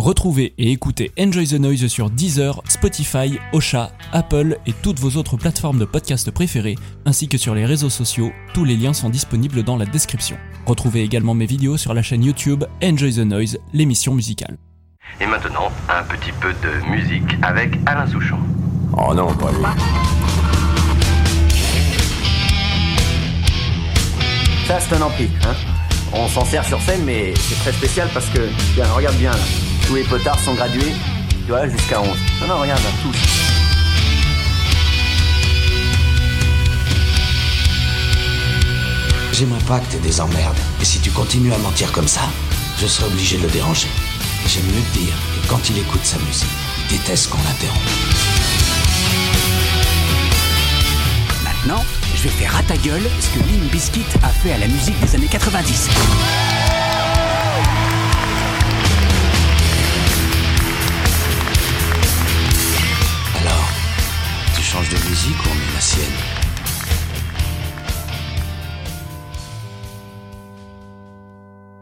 Retrouvez et écoutez Enjoy the Noise sur Deezer, Spotify, Osha, Apple et toutes vos autres plateformes de podcast préférées, ainsi que sur les réseaux sociaux. Tous les liens sont disponibles dans la description. Retrouvez également mes vidéos sur la chaîne YouTube Enjoy the Noise, l'émission musicale. Et maintenant, un petit peu de musique avec Alain Souchon. Oh non, pas lui. Ça, c'est un ampli, hein. On s'en sert sur scène, mais c'est très spécial parce que, tiens, regarde bien là. Tous les potards sont gradués, tu vois, jusqu'à 11. Non, non, regarde, là, tous. J'aimerais pas que t'aies des emmerdes. Et si tu continues à mentir comme ça, je serai obligé de le déranger. Et j'aime mieux te dire que quand il écoute sa musique, il déteste qu'on l'interrompt. Maintenant, je vais faire à ta gueule ce que Limp Bizkit a fait à la musique des années 90. Tu changes de musique ou on met la sienne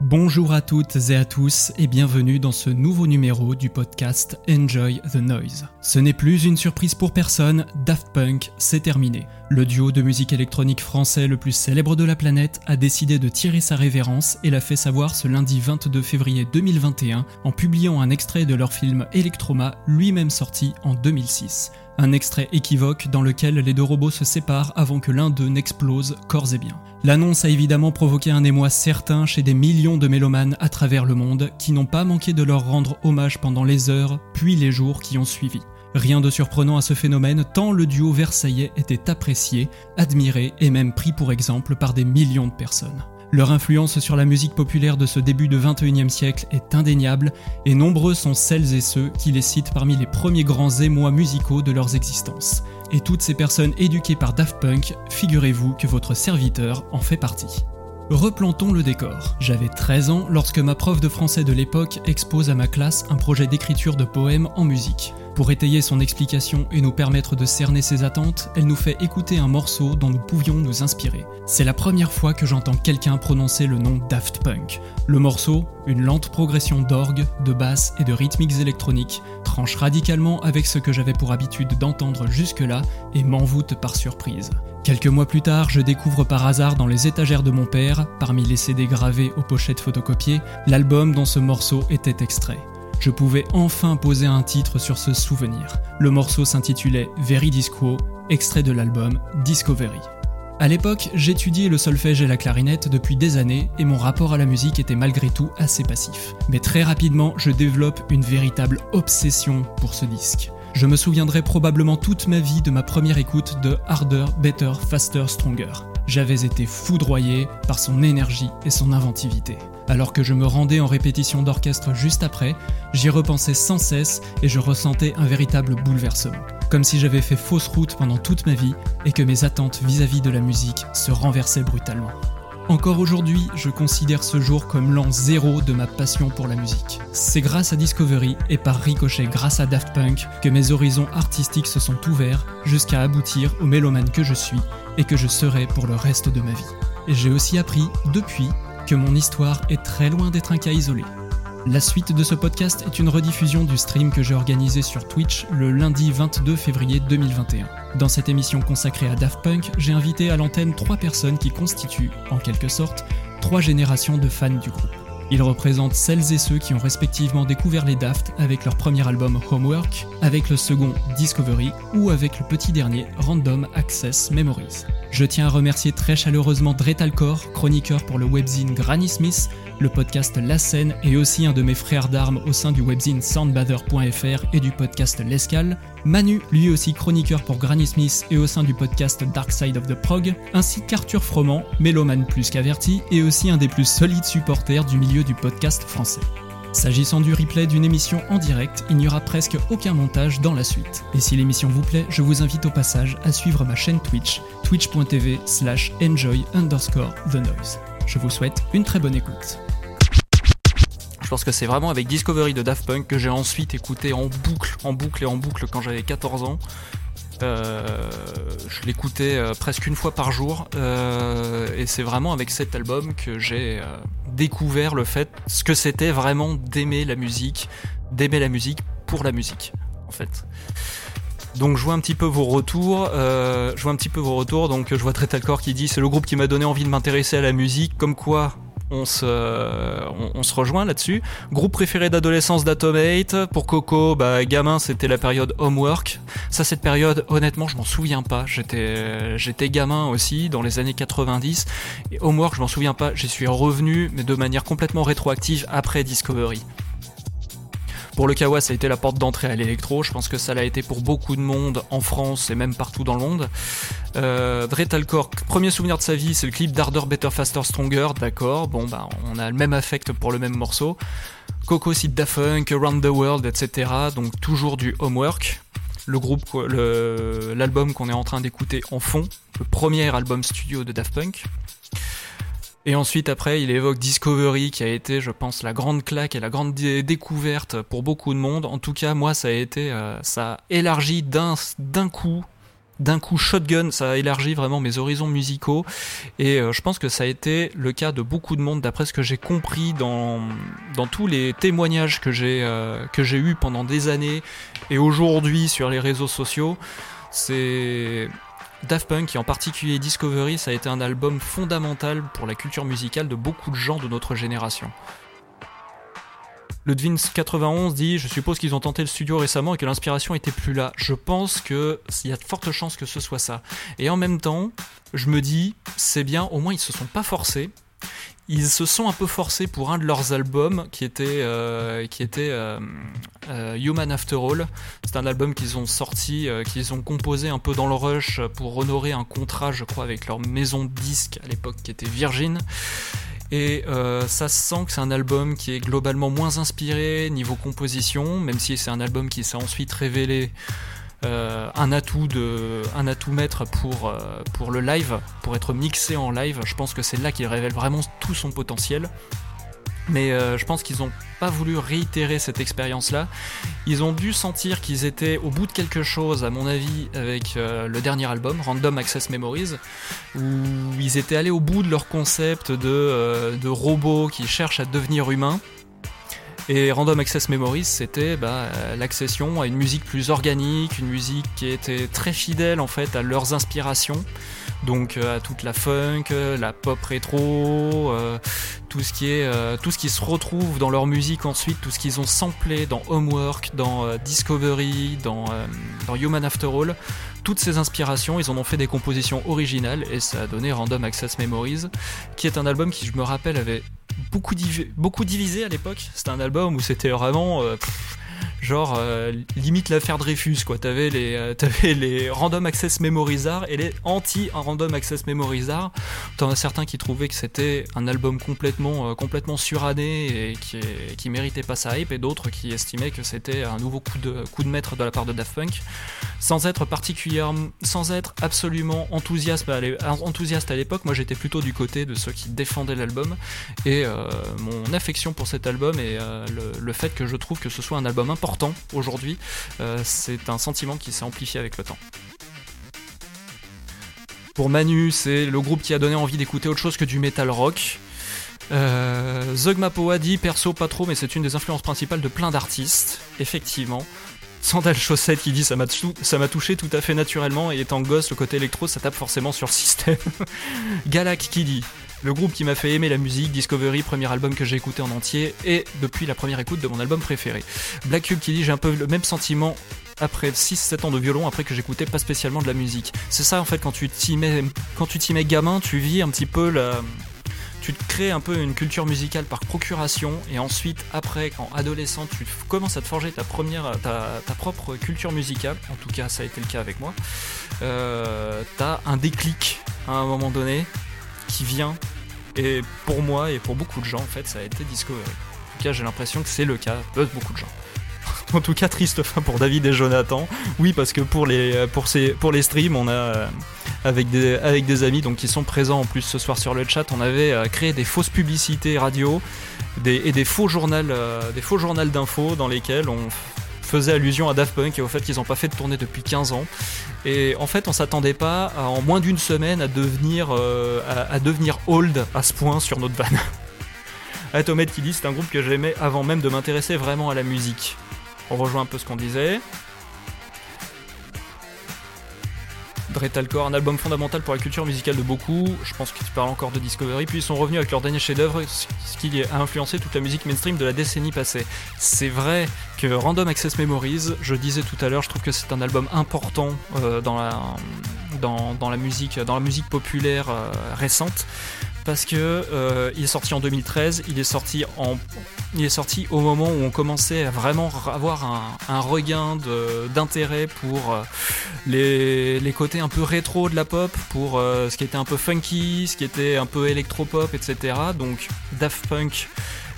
Bonjour à toutes et à tous et bienvenue dans ce nouveau numéro du podcast Enjoy the Noise. Ce n'est plus une surprise pour personne, Daft Punk, c'est terminé. Le duo de musique électronique français le plus célèbre de la planète a décidé de tirer sa révérence et l'a fait savoir ce lundi 22 février 2021 en publiant un extrait de leur film Electroma, lui-même sorti en 2006. Un extrait équivoque dans lequel les deux robots se séparent avant que l'un d'eux n'explose corps et bien. L'annonce a évidemment provoqué un émoi certain chez des millions de mélomanes à travers le monde qui n'ont pas manqué de leur rendre hommage pendant les heures puis les jours qui ont suivi. Rien de surprenant à ce phénomène tant le duo versaillais était apprécié, admiré et même pris pour exemple par des millions de personnes. Leur influence sur la musique populaire de ce début de 21e siècle est indéniable et nombreux sont celles et ceux qui les citent parmi les premiers grands émois musicaux de leurs existences. Et toutes ces personnes éduquées par Daft Punk, figurez-vous que votre serviteur en fait partie. Replantons le décor. J'avais 13 ans lorsque ma prof de français de l'époque expose à ma classe un projet d'écriture de poèmes en musique. Pour étayer son explication et nous permettre de cerner ses attentes, elle nous fait écouter un morceau dont nous pouvions nous inspirer. C'est la première fois que j'entends quelqu'un prononcer le nom Daft Punk. Le morceau, une lente progression d'orgue, de basse et de rythmiques électroniques, tranche radicalement avec ce que j'avais pour habitude d'entendre jusque-là et m'envoûte par surprise. Quelques mois plus tard, je découvre par hasard dans les étagères de mon père, parmi les CD gravés aux pochettes photocopiées, l'album dont ce morceau était extrait. Je pouvais enfin poser un titre sur ce souvenir. Le morceau s'intitulait Veridisquo, extrait de l'album Discovery. À l'époque, j'étudiais le solfège et la clarinette depuis des années et mon rapport à la musique était malgré tout assez passif. Mais très rapidement, je développe une véritable obsession pour ce disque. Je me souviendrai probablement toute ma vie de ma première écoute de Harder, Better, Faster, Stronger. J'avais été foudroyé par son énergie et son inventivité. Alors que je me rendais en répétition d'orchestre juste après, j'y repensais sans cesse et je ressentais un véritable bouleversement. Comme si j'avais fait fausse route pendant toute ma vie et que mes attentes vis-à-vis de la musique se renversaient brutalement. Encore aujourd'hui, je considère ce jour comme l'an zéro de ma passion pour la musique. C'est grâce à Discovery et par ricochet grâce à Daft Punk que mes horizons artistiques se sont ouverts jusqu'à aboutir au mélomane que je suis et que je serai pour le reste de ma vie. J'ai aussi appris, depuis, que mon histoire est très loin d'être un cas isolé. La suite de ce podcast est une rediffusion du stream que j'ai organisé sur Twitch le lundi 22 février 2021. Dans cette émission consacrée à Daft Punk, j'ai invité à l'antenne trois personnes qui constituent, en quelque sorte, trois générations de fans du groupe. Ils représentent celles et ceux qui ont respectivement découvert les Daft avec leur premier album Homework, avec le second Discovery ou avec le petit dernier Random Access Memories. Je tiens à remercier très chaleureusement Dretalcor, chroniqueur pour le webzine Granny Smith, le podcast La Scène et aussi un de mes frères d'armes au sein du webzine soundbather.fr et du podcast L'Escale, Manu, lui aussi chroniqueur pour Granny Smith et au sein du podcast Dark Side of the Prog, ainsi qu'Arthur Froment, mélomane plus qu'averti et aussi un des plus solides supporters du milieu du podcast français. S'agissant du replay d'une émission en direct, il n'y aura presque aucun montage dans la suite. Et si l'émission vous plaît, je vous invite au passage à suivre ma chaîne Twitch, twitch.tv slash enjoy underscore the noise. Je vous souhaite une très bonne écoute. Je pense que c'est vraiment avec Discovery de Daft Punk que j'ai ensuite écouté en boucle, en boucle et en boucle quand j'avais 14 ans. Euh, je l'écoutais euh, presque une fois par jour euh, et c'est vraiment avec cet album que j'ai découvert le fait ce que c'était vraiment d'aimer la musique, d'aimer la musique pour la musique en fait. Donc je vois un petit peu vos retours, je vois un petit peu vos retours. Donc je vois Tretalcore qui dit c'est le groupe qui m'a donné envie de m'intéresser à la musique, comme quoi on se, on, se rejoint là-dessus. Groupe préféré d'adolescence d'Atomate. Pour Coco, bah, gamin, c'était la période Homework. Ça, cette période, honnêtement, je m'en souviens pas. J'étais, j'étais gamin aussi, dans les années 90. Et Homework, je m'en souviens pas. J'y suis revenu, mais de manière complètement rétroactive après Discovery. Pour le Kawa, ça a été la porte d'entrée à l'électro. Je pense que ça l'a été pour beaucoup de monde en France et même partout dans le monde. Euh, premier souvenir de sa vie, c'est le clip d'Harder, Better, Faster, Stronger. D'accord, bon, bah, on a le même affect pour le même morceau. Coco, Sid Da Funk, Around the World, etc. Donc toujours du homework. Le groupe, l'album qu'on est en train d'écouter en fond, le premier album studio de Daft Punk. Et ensuite, après, il évoque Discovery, qui a été, je pense, la grande claque et la grande découverte pour beaucoup de monde. En tout cas, moi, ça a été, euh, ça a élargi d'un, coup, d'un coup shotgun, ça a élargi vraiment mes horizons musicaux. Et euh, je pense que ça a été le cas de beaucoup de monde, d'après ce que j'ai compris dans, dans tous les témoignages que j'ai, euh, que j'ai eu pendant des années et aujourd'hui sur les réseaux sociaux. C'est Daft Punk et en particulier Discovery, ça a été un album fondamental pour la culture musicale de beaucoup de gens de notre génération. Le 91 dit Je suppose qu'ils ont tenté le studio récemment et que l'inspiration était plus là. Je pense qu'il y a de fortes chances que ce soit ça. Et en même temps, je me dis C'est bien, au moins ils se sont pas forcés ils se sont un peu forcés pour un de leurs albums qui était, euh, qui était euh, euh, Human After All. C'est un album qu'ils ont sorti, qu'ils ont composé un peu dans le rush pour honorer un contrat, je crois, avec leur maison de disques à l'époque qui était Virgin. Et ça se sent que c'est un album qui est globalement moins inspiré niveau composition, même si c'est un album qui s'est ensuite révélé euh, un atout de un atout maître pour euh, pour le live pour être mixé en live je pense que c'est là qu'il révèle vraiment tout son potentiel mais euh, je pense qu'ils n'ont pas voulu réitérer cette expérience-là. Ils ont dû sentir qu'ils étaient au bout de quelque chose, à mon avis, avec le dernier album, Random Access Memories, où ils étaient allés au bout de leur concept de, de robots qui cherchent à devenir humains. Et Random Access Memories, c'était bah, l'accession à une musique plus organique, une musique qui était très fidèle en fait à leurs inspirations. Donc euh, à toute la funk, la pop rétro, euh, tout ce qui est euh, tout ce qui se retrouve dans leur musique ensuite, tout ce qu'ils ont samplé dans Homework, dans Discovery, dans, dans Human After All, toutes ces inspirations, ils en ont fait des compositions originales et ça a donné Random Access Memories, qui est un album qui, je me rappelle, avait beaucoup, beaucoup divisé à l'époque. C'était un album où c'était vraiment. Euh, genre euh, limite l'affaire Dreyfus quoi. T'avais les euh, les random access memorizar et les anti random access memorizar. T'en as certains qui trouvaient que c'était un album complètement euh, complètement suranné et qui, qui méritait pas sa hype et d'autres qui estimaient que c'était un nouveau coup de coup de maître de la part de Daft Punk. Sans être particulièrement sans être absolument enthousiaste enthousiaste à l'époque moi j'étais plutôt du côté de ceux qui défendaient l'album. Et mon affection pour cet album et le, le fait que je trouve que ce soit un album important aujourd'hui, euh, c'est un sentiment qui s'est amplifié avec le temps. Pour Manu, c'est le groupe qui a donné envie d'écouter autre chose que du metal rock. Euh, Zogmapoa dit perso pas trop, mais c'est une des influences principales de plein d'artistes, effectivement. Sandal Chaussette qui dit ça m'a touché tout à fait naturellement et étant gosse le côté électro ça tape forcément sur système. Galak qui dit le groupe qui m'a fait aimer la musique, Discovery, premier album que j'ai écouté en entier, et depuis la première écoute de mon album préféré. Black Cube qui dit j'ai un peu le même sentiment après 6-7 ans de violon, après que j'écoutais pas spécialement de la musique. C'est ça en fait quand tu t'y mets, mets gamin, tu vis un petit peu la, tu te crées un peu une culture musicale par procuration et ensuite après quand adolescent tu commences à te forger ta première ta, propre culture musicale en tout cas ça a été le cas avec moi euh, t'as un déclic à un moment donné qui vient. Et pour moi et pour beaucoup de gens, en fait, ça a été Discovery. En tout cas, j'ai l'impression que c'est le cas de beaucoup de gens. en tout cas, triste fin pour David et Jonathan. Oui, parce que pour les, pour ces, pour les streams, on a, euh, avec des, avec des amis donc, qui sont présents en plus ce soir sur le chat, on avait euh, créé des fausses publicités radio des, et des faux journaux, euh, des faux journaux d'infos dans lesquels on faisait allusion à Daft Punk et au fait qu'ils n'ont pas fait de tournée depuis 15 ans. Et en fait, on s'attendait pas en moins d'une semaine à devenir, euh, à, devenir old à ce point sur notre van. Atomed qui dit c'est un groupe que j'aimais avant même de m'intéresser vraiment à la musique. On rejoint un peu ce qu'on disait. Dretalcore, un album fondamental pour la culture musicale de beaucoup. Je pense que tu parles encore de Discovery. Puis ils sont revenus avec leur dernier chef-d'œuvre, ce qui a influencé toute la musique mainstream de la décennie passée. C'est vrai que Random Access Memories, je disais tout à l'heure, je trouve que c'est un album important euh, dans, la, dans, la musique, dans la musique populaire euh, récente parce que euh, il est sorti en 2013, il est sorti en il est sorti au moment où on commençait à vraiment avoir un, regain d'intérêt pour euh, les, côtés un peu rétro de la pop, pour euh, ce qui était un peu funky, ce qui était un peu électropop, etc. Donc Daft Punk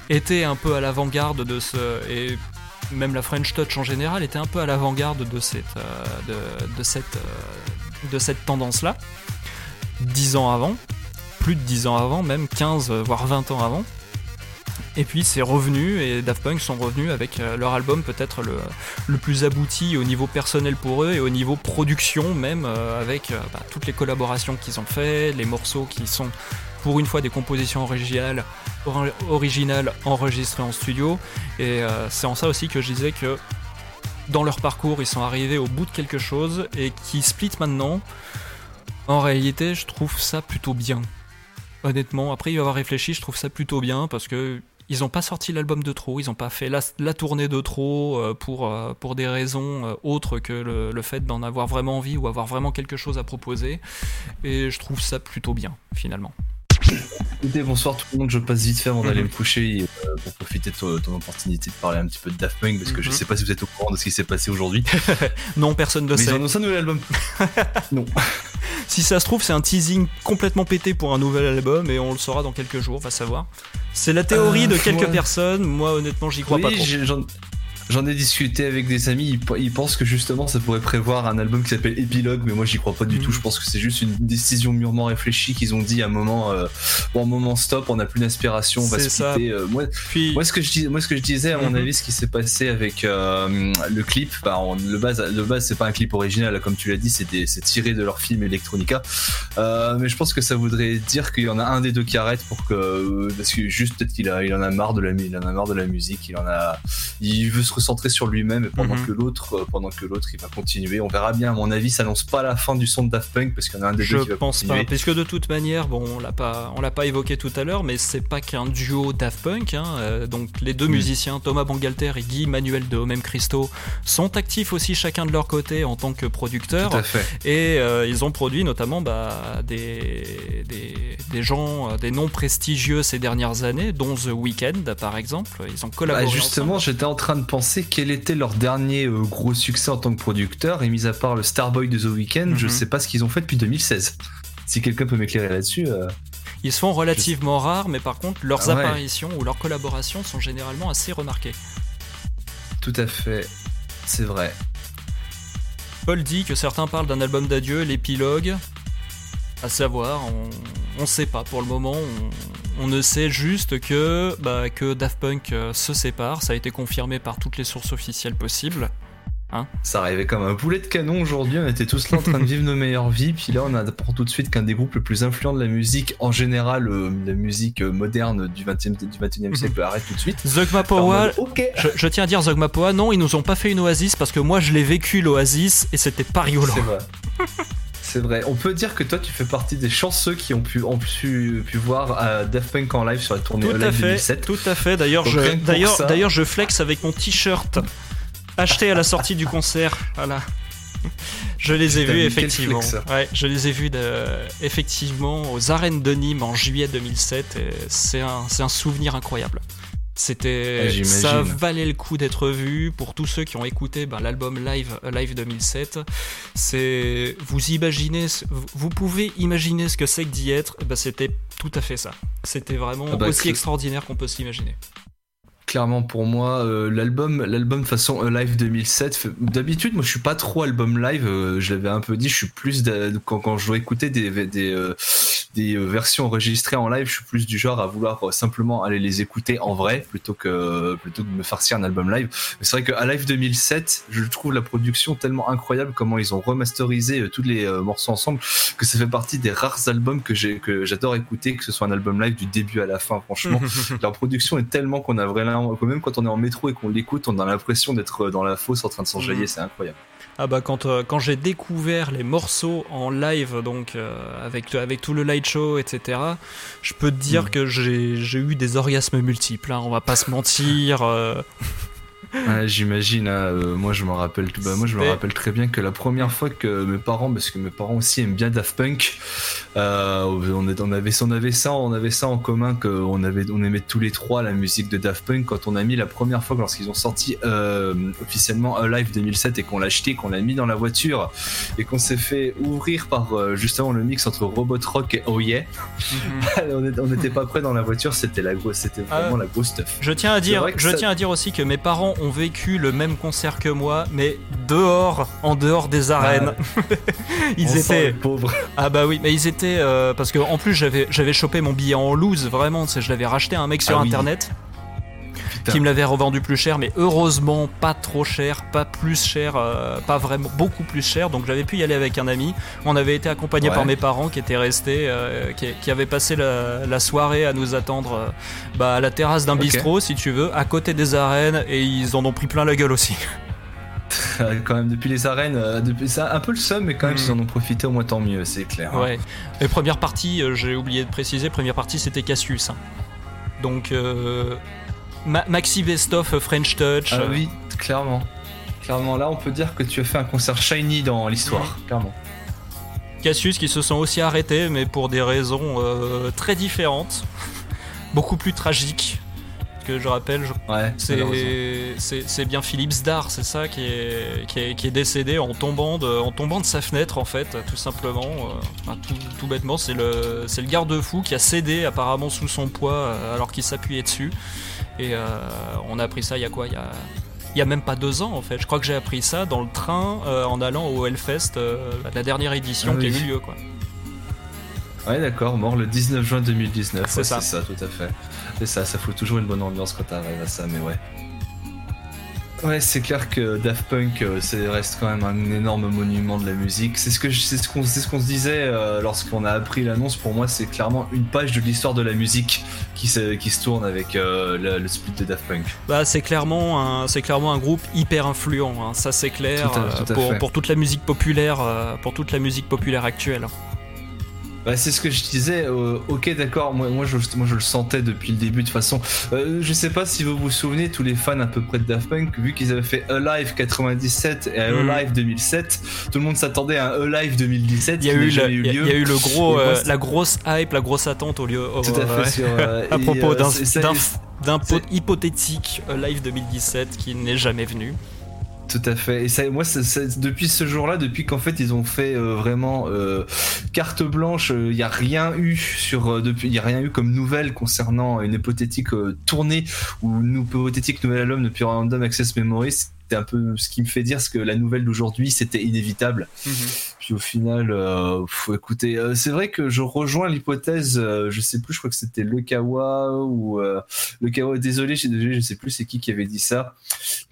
était un peu à l'avant-garde de ce et même la French Touch en général était un peu à l'avant-garde de cette de, cette de cette tendance là. Dix ans avant, plus de 10 ans avant, même 15 voire 20 ans avant. Et puis c'est revenu et Daft Punk sont revenus avec euh, leur album peut-être le, plus abouti au niveau personnel pour eux et au niveau production même euh, avec euh, bah, toutes les collaborations qu'ils ont fait, les morceaux qui sont pour une fois des compositions originales, originales enregistrées en studio. Et c'est en ça aussi que je disais que dans leur parcours ils sont arrivés au bout de quelque chose et qui split maintenant. En réalité je trouve ça plutôt bien honnêtement. Après y avoir réfléchi, je trouve ça plutôt bien parce que ils n'ont pas sorti l'album de trop, ils n'ont pas fait la, tournée de trop euh, pour, euh, pour des raisons euh, autres que le, fait d'en avoir vraiment envie ou avoir vraiment quelque chose à proposer. Et je trouve ça plutôt bien, finalement. Écoutez, bonsoir tout le monde, je passe vite fait avant d'aller mhm. me coucher pour profiter de ton, opportunité de parler un petit peu de Daft Punk parce que je mhm. sais pas si vous êtes au courant de ce qui s'est passé aujourd'hui. non, personne ne le sait. Ils un nouvel album. non. Si ça se trouve, c'est un teasing complètement pété pour un nouvel album et on le saura dans quelques jours, on va savoir. C'est la théorie de quelques personnes, moi honnêtement j'y crois pas trop. J'en ai discuté avec des amis, ils, pensent que justement ça pourrait prévoir un album qui s'appelle Epilogue, mais moi j'y crois pas du tout. Mm. Je pense que c'est juste une décision mûrement réfléchie qu'ils ont dit à un moment, euh, bon, un moment stop, on n'a plus d'inspiration, on va se quitter. Euh, moi, moi, ce que je, moi, ce que je disais, à mon mm-hmm. avis, ce qui s'est passé avec euh, le clip, bah, le base, le base c'est pas un clip original, comme tu l'as dit, c'est tiré de leur film Electronica. mais je pense que ça voudrait dire qu'il y en a un des deux qui arrête pour que, parce que juste peut-être qu'il il en a marre de la, il en a marre de la musique, il en a, il veut se centré sur lui-même pendant mhm. que l'autre euh, pendant que l'autre il va continuer. On verra bien à mon avis ça annonce pas la fin du son de Daft Punk parce qu'il y en a un des je deux qui va pense pas. parce que de toute manière bon on l'a pas on l'a pas évoqué tout à l'heure mais c'est pas qu'un duo Daft Punk hein, euh, donc les deux musiciens Thomas Bangalter et Guy Manuel de Homem Christo sont actifs aussi chacun de leur côté en tant que producteurs. Et euh, ils ont produit notamment bah, des, des, gens des noms prestigieux ces dernières années dont The Weeknd par exemple. Ils ont collaboré bah justement j'étais en train de penser quel était leur dernier euh, gros succès en tant que producteur, et mis à part le Starboy de The Weeknd, je mhm. sais pas ce qu'ils ont fait depuis 2016. Si quelqu'un peut m'éclairer là-dessus. Euh, Ils sont relativement rares, mais par contre, leurs ah apparitions ou leurs collaborations sont généralement assez remarquées. Tout à fait, c'est vrai. Paul dit que certains parlent d'un album d'adieu, l'épilogue. À savoir, on, ne sait pas pour le moment. On, ne sait juste que, bah, que Daft Punk euh, se sépare. Ça a été confirmé par toutes les sources officielles possibles. Hein ça arrivait comme un poulet de canon aujourd'hui, on était tous là en train de vivre nos meilleures vies, puis là on apprend tout de suite qu'un des groupes les plus influents de la musique, en général euh, la musique euh, moderne du 20e, du 21e siècle, arrête tout de suite. Zogma Poa, je, tiens à dire Zogma Poa, non, ils nous ont pas fait une oasis parce que moi je l'ai vécu l'oasis et c'était pas rigolo. C'est vrai. On peut dire que toi, tu fais partie des chanceux qui ont pu, ont pu, pu voir euh, Daft Punk en live sur la tournée tout à fait, 2007. Tout à fait. D'ailleurs, je, d'ailleurs, d'ailleurs, je flex avec mon t-shirt acheté à la sortie du concert. Voilà. Je les ai vus effectivement. Ouais, je les ai vus de, effectivement aux arènes de Nîmes en juillet 2007. C'est un, c'est un souvenir incroyable. C'était, ça valait le coup d'être vu pour tous ceux qui ont écouté ben, l'album live, live 2007. C'est, vous imaginez, vous pouvez imaginer ce que c'est que d'y être. Ben, c'était tout à fait ça. C'était vraiment ah bah, aussi extraordinaire qu'on peut s'imaginer clairement pour moi euh, l'album l'album façon live 2007 d'habitude moi je suis pas trop album live euh, je l'avais un peu dit je suis plus quand, quand je dois écouter des des, euh, des versions enregistrées en live, je suis plus du genre à vouloir simplement aller les écouter en vrai plutôt que plutôt que de me farcir un album live. Mais c'est vrai qu'à Live 2007, je trouve la production tellement incroyable comment ils ont remasterisé tous les morceaux ensemble que ça fait partie des rares albums que j'ai que j'adore écouter, que ce soit un album live du début à la fin. Franchement, leur production est tellement qu'on a vraiment, même quand on est en métro et qu'on l'écoute, on a l'impression d'être dans la fosse en train de s'enjailler. C'est incroyable. Ah bah quand, euh, quand j'ai découvert les morceaux en live, donc euh, avec, avec tout le light show, etc., je peux te dire mm. que j'ai eu des orgasmes multiples, hein, on va pas se mentir. Euh. J'imagine, hein, euh, moi je me rappelle, bah, moi je me rappelle très bien que la première fois que mes parents, parce que mes parents aussi aiment bien Daft Punk, euh, on, on, avait, on avait ça, on avait ça en commun qu'on avait, on aimait tous les trois la musique de Daft Punk quand on a mis la première fois lorsqu'ils ont sorti euh, officiellement Alive 2007 et qu'on l'a acheté, qu'on l'a mis dans la voiture et qu'on s'est fait ouvrir par justement le mix entre Robot Rock et Oh Yeah. Mhm. on n'était pas prêt dans la voiture, c'était la grosse, c'était vraiment la grosse stuff. Je tiens à dire, je tiens à dire aussi que mes parents ont vécu le même concert que moi, mais dehors, en dehors des arènes. ils étaient pauvres. Ah bah oui, mais ils étaient euh, parce que en plus j'avais j'avais chopé mon billet en loose, vraiment, je l'avais racheté à un mec sur ah internet qui me l'avait revendu plus cher, mais heureusement pas trop cher, pas plus cher, euh, pas vraiment beaucoup plus cher. Donc j'avais pu y aller avec un ami. On avait été accompagné par mes parents qui étaient restés, euh, qui, avaient passé la, soirée à nous attendre euh, bah, à la terrasse d'un bistrot, si tu veux, à côté des arènes, et ils en ont pris plein la gueule aussi. quand même depuis les arènes, depuis ça un peu le seum, mais quand même mm. ils en ont profité au moins tant mieux, c'est clair. Hein. Ouais. Et première partie, j'ai oublié de préciser, première partie c'était Cassius. Hein. Donc Maxi Vestoff French Touch. Ah oui, clairement. Clairement, là, on peut dire que tu as fait un concert shiny dans l'histoire, clairement. Cassius qui se sont aussi arrêtés, mais pour des raisons euh, très différentes, beaucoup plus tragiques. Que je rappelle, c'est bien Philippe Zdar, c'est ça, qui est, qui est, décédé en tombant, de, en tombant de sa fenêtre, en fait, tout simplement. Euh, tout, bêtement, c'est le, le garde-fou qui a cédé apparemment sous son poids euh, alors qu'il s'appuyait dessus. Et euh, on a appris ça il y a quoi? Il y a, il y a même pas deux ans en fait. Je crois que j'ai appris ça dans le train euh, en allant au Hellfest, euh, la dernière édition ah qui a eu lieu quoi. Ouais d'accord, mort le 19 juin 2019. C'est ça. ça, tout à fait. C'est ça, ça fout toujours une bonne ambiance quand t'arrives à ça, mais ouais. Ouais, c'est clair que Daft Punk, euh, reste quand même un énorme monument de la musique. C'est ce que c'est ce qu'on ce qu'on se disait euh, lorsqu'on a appris l'annonce. Pour moi, c'est clairement une page de l'histoire de la musique qui se qui se tourne avec euh, le, split de Daft Punk. Bah, c'est clairement un c'est clairement un groupe hyper influent. Hein. Ça, c'est clair pour, pour toute la musique populaire, pour toute la musique populaire actuelle. Bah, c'est ce que je disais. Euh, ok, d'accord. Moi, moi, je, moi, je le sentais depuis le début. De toute façon, euh, je sais pas si vous vous souvenez, tous les fans à peu près de Daft Punk, vu qu'ils avaient fait Alive 97 et mm. Alive 2007, tout le monde s'attendait à un Alive 2017. Il y a eu, le, il y, a eu le gros, euh, la grosse hype, la grosse attente au lieu. tout à fait. à propos d'un hypothétique Alive 2017 qui n'est jamais venu. Tout à fait. Et ça, moi, depuis ce jour-là, depuis qu'en fait ils ont fait euh, vraiment euh, carte blanche, il euh, n'y a rien eu sur depuis, il y a rien eu comme nouvelle concernant une hypothétique tournée ou une hypothétique nouvel album depuis Random Access Memory. C'est un peu ce qui me fait dire ce que la nouvelle d'aujourd'hui c'était inévitable. Mhm au final, euh, faut écouter. Euh, c'est vrai que je rejoins l'hypothèse. Euh, je sais plus, je crois que c'était Le Kawa ou Le Kawa. Désolé, je, désolé, je sais plus c'est qui qui avait dit ça.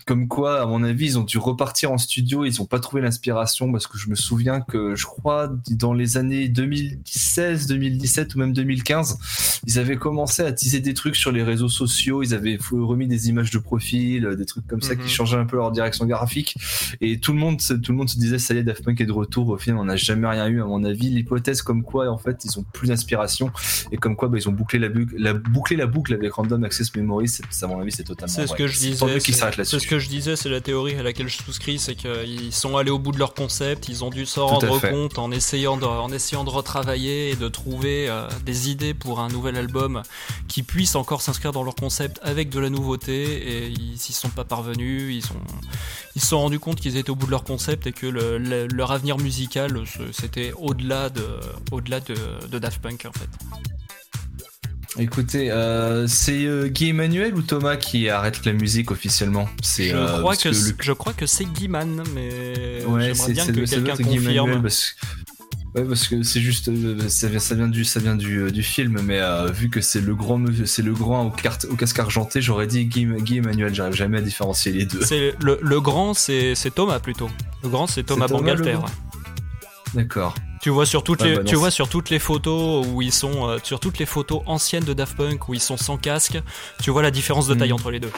Comme quoi, à mon avis, ils ont dû repartir en studio. Ils ont pas trouvé l'inspiration parce que je me souviens que je crois dans les années 2016, 2017 ou même 2015, ils avaient commencé à teaser des trucs sur les réseaux sociaux. Ils avaient remis des images de profil, des trucs comme ça qui mhm. changeaient un peu leur direction graphique. Et tout le monde, tout le monde se disait ça y est, Daft Punk est de retour on n'a jamais rien eu à mon avis. L'hypothèse comme quoi en fait ils ont plus d'inspiration et comme quoi bah, ils ont bouclé la, boucle, la, bouclé la boucle avec Random Access Memory, à mon avis c'est totalement C'est ce que je disais. C'est ce que je disais, c'est la théorie à laquelle je souscris, c'est qu'ils sont allés au bout de leur concept, ils ont dû s'en rendre compte en essayant de, en essayant de retravailler et de trouver euh, des idées pour un nouvel album qui puisse encore s'inscrire dans leur concept avec de la nouveauté et ils s'y sont pas parvenus, ils ont ils se sont rendus compte qu'ils étaient au bout de leur concept et que leur avenir musical, c'était au-delà de, au-delà de, Daft Punk en fait. Écoutez, euh, c'est euh, Guy Emmanuel ou Thomas qui arrête la musique officiellement? Je, euh, crois que, je crois que c'est Guy Man, mais j'aimerais bien que quelqu'un confirme. Ouais, parce que c'est juste, euh, ça vient, ça vient du, ça vient du, du film, mais vu que c'est le grand, c'est le grand au, carte- au casque argenté, j'aurais dit Guy, Guy Emmanuel. J'arrive jamais à différencier les deux. C'est le, le grand, c'est Thomas plutôt. Le grand, c'est Thomas Thomas, Bangalter. le D'accord. Tu vois sur toutes les, bah tu vois sur toutes les photos où ils sont, euh, sur toutes les photos anciennes de Daft Punk où ils sont sans casque, tu vois la différence de taille Mm. entre les deux.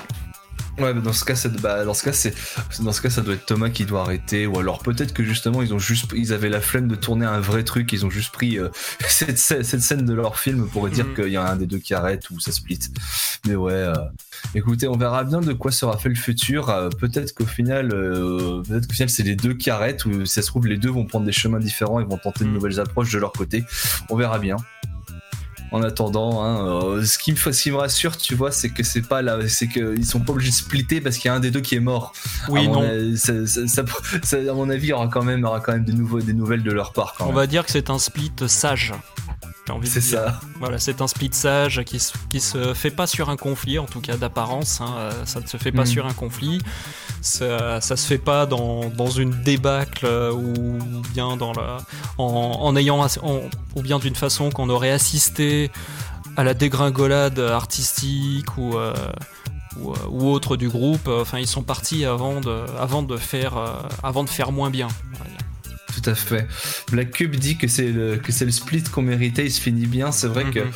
Ouais, mais dans ce cas, c'est, bah, dans ce cas, c'est, dans ce cas, ça doit être Thomas qui doit arrêter, ou alors peut-être que justement ils ont juste, ils avaient la flemme de tourner un vrai truc, ils ont juste pris euh, cette, cette scène de leur film pour dire Mhm. qu'il y a un des deux qui arrête ou ça split. Mais ouais, euh, écoutez, on verra bien de quoi sera fait le futur. Euh, peut-être qu'au final, euh, peut-être qu'au final c'est les deux qui arrêtent, ou si ça se trouve les deux vont prendre des chemins différents et vont tenter de Mhm. nouvelles approches de leur côté. On verra bien. En attendant, hein, euh, ce, qui me, fa- ce qui me rassure, tu vois, c'est que c'est pas là, c'est qu'ils sont pas obligés de splitter parce qu'il y a un des deux qui est mort. Oui, À non. ça- ça- ça- ça- à mon avis, il y aura quand même, aura quand même des, nouveaux, des nouvelles de leur part. Quand On même. va dire que c'est un split sage. Envie C'est ça. Voilà, c'est un split sage qui qui se fait pas sur un conflit, en tout cas d'apparence. hein, euh, ça ne se fait pas Mm. sur un conflit. Ça, ça se fait pas dans, dans une débâcle euh, ou bien dans la, en, en ayant en- ou bien d'une façon qu'on aurait assisté à la dégringolade artistique ou euh, ou, ou autre du groupe. Enfin, ils sont partis avant de avant de faire euh, avant de faire moins bien. on va dire. Tout à fait. Black Cube dit que c'est le, que c'est le split qu'on méritait, il se finit bien. C'est vrai que Mhm.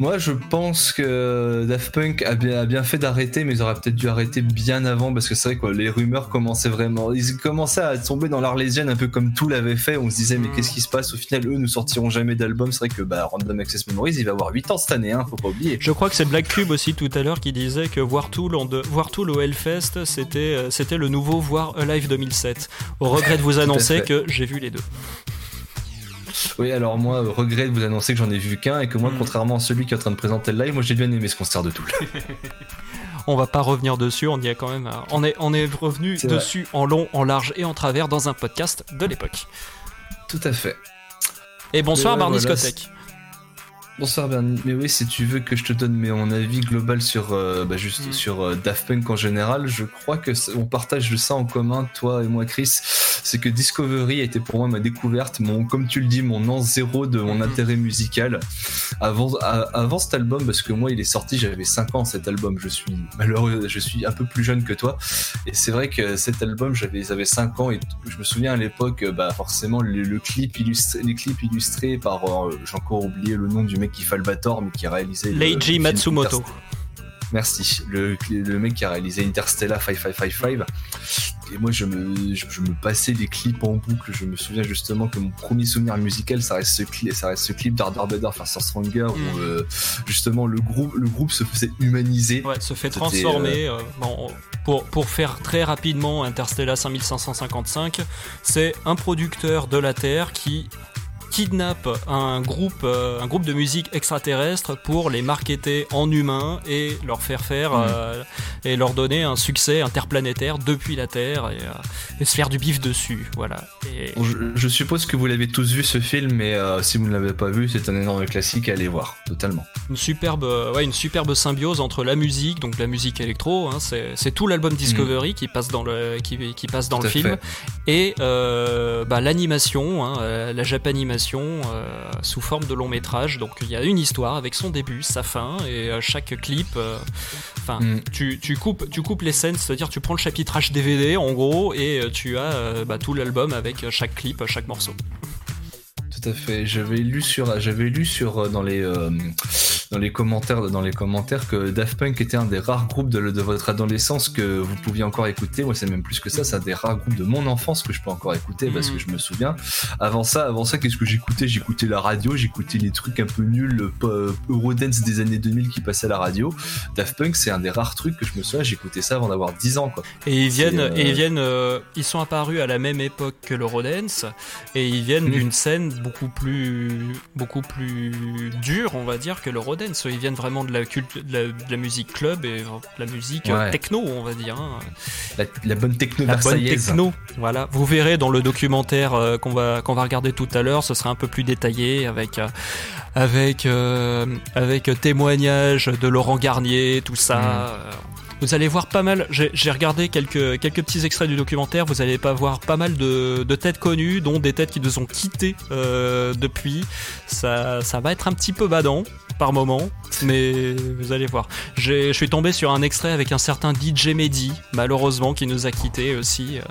Moi je pense que Daft Punk a bien, a bien fait d'arrêter, mais ils auraient peut-être dû arrêter bien avant parce que c'est vrai que les rumeurs commençaient vraiment. Ils commençaient à tomber dans l'arlésienne un peu comme tout l'avait fait. On se disait, mais Mhm. qu'est-ce qui se passe? Au final, eux ne sortiront jamais d'album. C'est vrai que bah, Random Access Memories, il va avoir 8 ans cette année, hein, faut pas oublier. Je crois que c'est Black Cube aussi tout à l'heure qui disait que voir Tool au Hellfest, c'était euh, c'était le nouveau voir Alive 2007. Au regret de vous annoncer que j'ai vu les deux. Oui, alors moi, euh, regret de vous annoncer que j'en ai vu qu'un et que moi, Mhm. contrairement à celui qui est en train de présenter le live, moi j'ai bien aimé ce concert de Tool. On va pas revenir dessus, on y a quand même, euh, on est on est revenu vrai. dessus en long, en large et en travers dans un podcast de l'époque. Tout à fait. Et bonsoir Barney voilà. Bonsoir Bernie. Mais oui, si tu veux que je te donne mon avis global sur, euh, bah, juste Mm. sur euh, Daft Punk en général, je crois que on partage ça en commun, toi et moi, Chris. C'est que Discovery a été pour moi ma découverte, mon, comme tu le dis, mon an zéro de mon Mhm. intérêt musical. Avant, à- avant cet album, parce que moi, il est sorti, j'avais 5 ans cet album. Je suis malheureux, je suis un peu plus jeune que toi. Et c'est vrai que cet album, j'avais, j'avais 5 ans et je me souviens à l'époque, bah, forcément, le, le clip illustré, les clips illustrés par, euh, j'ai encore oublié le nom du mec qui fait le Bator, mais qui a réalisé. le- le Leiji Matsumoto. Merci. Le, le mec qui a réalisé Interstellar 5555. Et moi, je me, je, me passais les clips en boucle. Je me souviens justement que mon premier souvenir musical, ça reste ce clip, ça reste ce clip Faster Stronger où Mm. euh, justement le groupe, le groupe se faisait humaniser. Ouais, se fait transformer. euh, bon, pour, pour faire très rapidement Interstellar 5555, c'est un producteur de la Terre qui kidnappe un groupe, euh, un groupe de musique extraterrestre pour les marketer en humains et leur faire faire Mhm. euh, et leur donner un succès interplanétaire depuis la Terre et, euh, et se faire du bif dessus. Voilà. Et, je, je suppose que vous l'avez tous vu ce film, mais si vous ne l'avez pas vu, c'est un énorme classique à aller voir, totalement. une superbe, ouais, une superbe symbiose entre la musique, donc la musique électro, hein, c'est tout l'album Discovery qui passe dans le, qui, qui passe dans Tout le film, fait. et euh, bah, l'animation, hein, la japanimation euh, sous forme de long métrage. Donc il y a une histoire avec son début, sa fin, et euh, chaque clip. euh, Enfin, Mm. tu, tu coupes, tu coupes les scènes, c'est-à-dire tu prends le chapitrage DVD en gros, et tu as bah, tout l'album avec chaque clip, chaque morceau. Tout à fait. J'avais lu sur, j'avais lu sur dans les euh, dans les commentaires, dans les commentaires que Daft Punk était un des rares groupes de, de votre adolescence que vous pouviez encore écouter. Moi, c'est même plus que ça. C'est un des rares groupes de mon enfance que je peux encore écouter parce que je me souviens. Avant ça, avant ça, qu'est-ce que j'écoutais? J'écoutais la radio, j'écoutais les trucs un peu nuls, le Eurodance des années 2000 qui passaient à la radio. Daft Punk, c'est un des rares trucs que je me souviens. J'écoutais ça avant d'avoir 10 ans, quoi. Et ils viennent, euh, et ils viennent, euh, ils sont apparus à la même époque que le Rodance, et ils viennent Mm. d'une scène beaucoup plus, beaucoup plus dure, on va dire, que le Rodance. Ils viennent vraiment de la culte, de la, de la musique club et de la musique euh, Ouais. techno, on va dire. hein. La, la bonne techno La bonne techno. Voilà. Vous verrez dans le documentaire euh, qu'on va, qu'on va regarder tout à l'heure, ce sera un peu plus détaillé avec, euh, avec, euh, avec témoignage de Laurent Garnier, tout ça. Mm. Vous allez voir pas mal, j'ai j'ai regardé quelques, quelques petits extraits du documentaire, vous allez pas voir pas mal de, de têtes connues, dont des têtes qui nous ont quittés euh, depuis. Ça, ça va être un petit peu badant par moment, mais vous allez voir. Je suis tombé sur un extrait avec un certain DJ Mehdi, malheureusement, qui nous a quittés aussi. euh,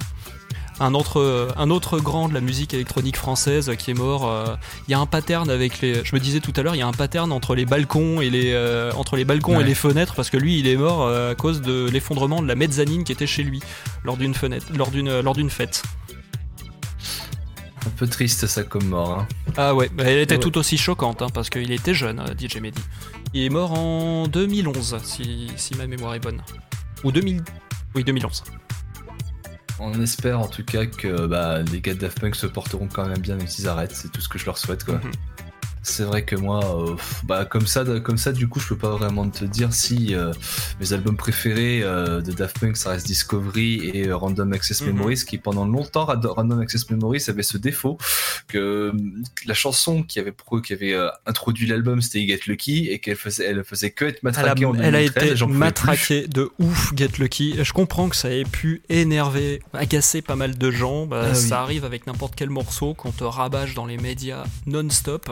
un autre, un autre grand de la musique électronique française qui est mort. euh, Il y a un pattern avec les. Je me disais tout à l'heure, il y a un pattern entre les balcons et les euh, entre les balcons Ouais. et les fenêtres parce que lui, il est mort euh, à cause de l'effondrement de la mezzanine qui était chez lui lors d'une fenêtre, lors d'une lors d'une fête. Un peu triste ça comme mort. Hein. Ah ouais, elle était Ouais. tout aussi choquante hein, parce qu'il était jeune, euh, DJ Mehdi. Il est mort en 2011 si, si ma mémoire est bonne. Ou 2000. Oui, 2011. On espère en tout cas que bah, les gars de Daft Punk se porteront quand même bien même s'ils arrêtent, c'est tout ce que je leur souhaite quoi. Mhm. C'est vrai que moi, euh, bah, comme ça, comme ça, du coup, je peux pas vraiment te dire si euh, mes albums préférés euh, de Daft Punk, ça reste Discovery et euh, Random Access Mhm. Memories, qui pendant longtemps, Random Access Memories avait ce défaut que euh, la chanson qui avait, qui avait euh, introduit l'album, c'était Get Lucky, et qu'elle faisait, elle faisait que être Elle a, matraquée en 2013. elle a été matraquée de ouf, Get Lucky. Je comprends que ça ait pu énerver, agacer pas mal de gens. Bah, Ah oui. Ça arrive avec n'importe quel morceau qu'on te rabâche dans les médias non-stop.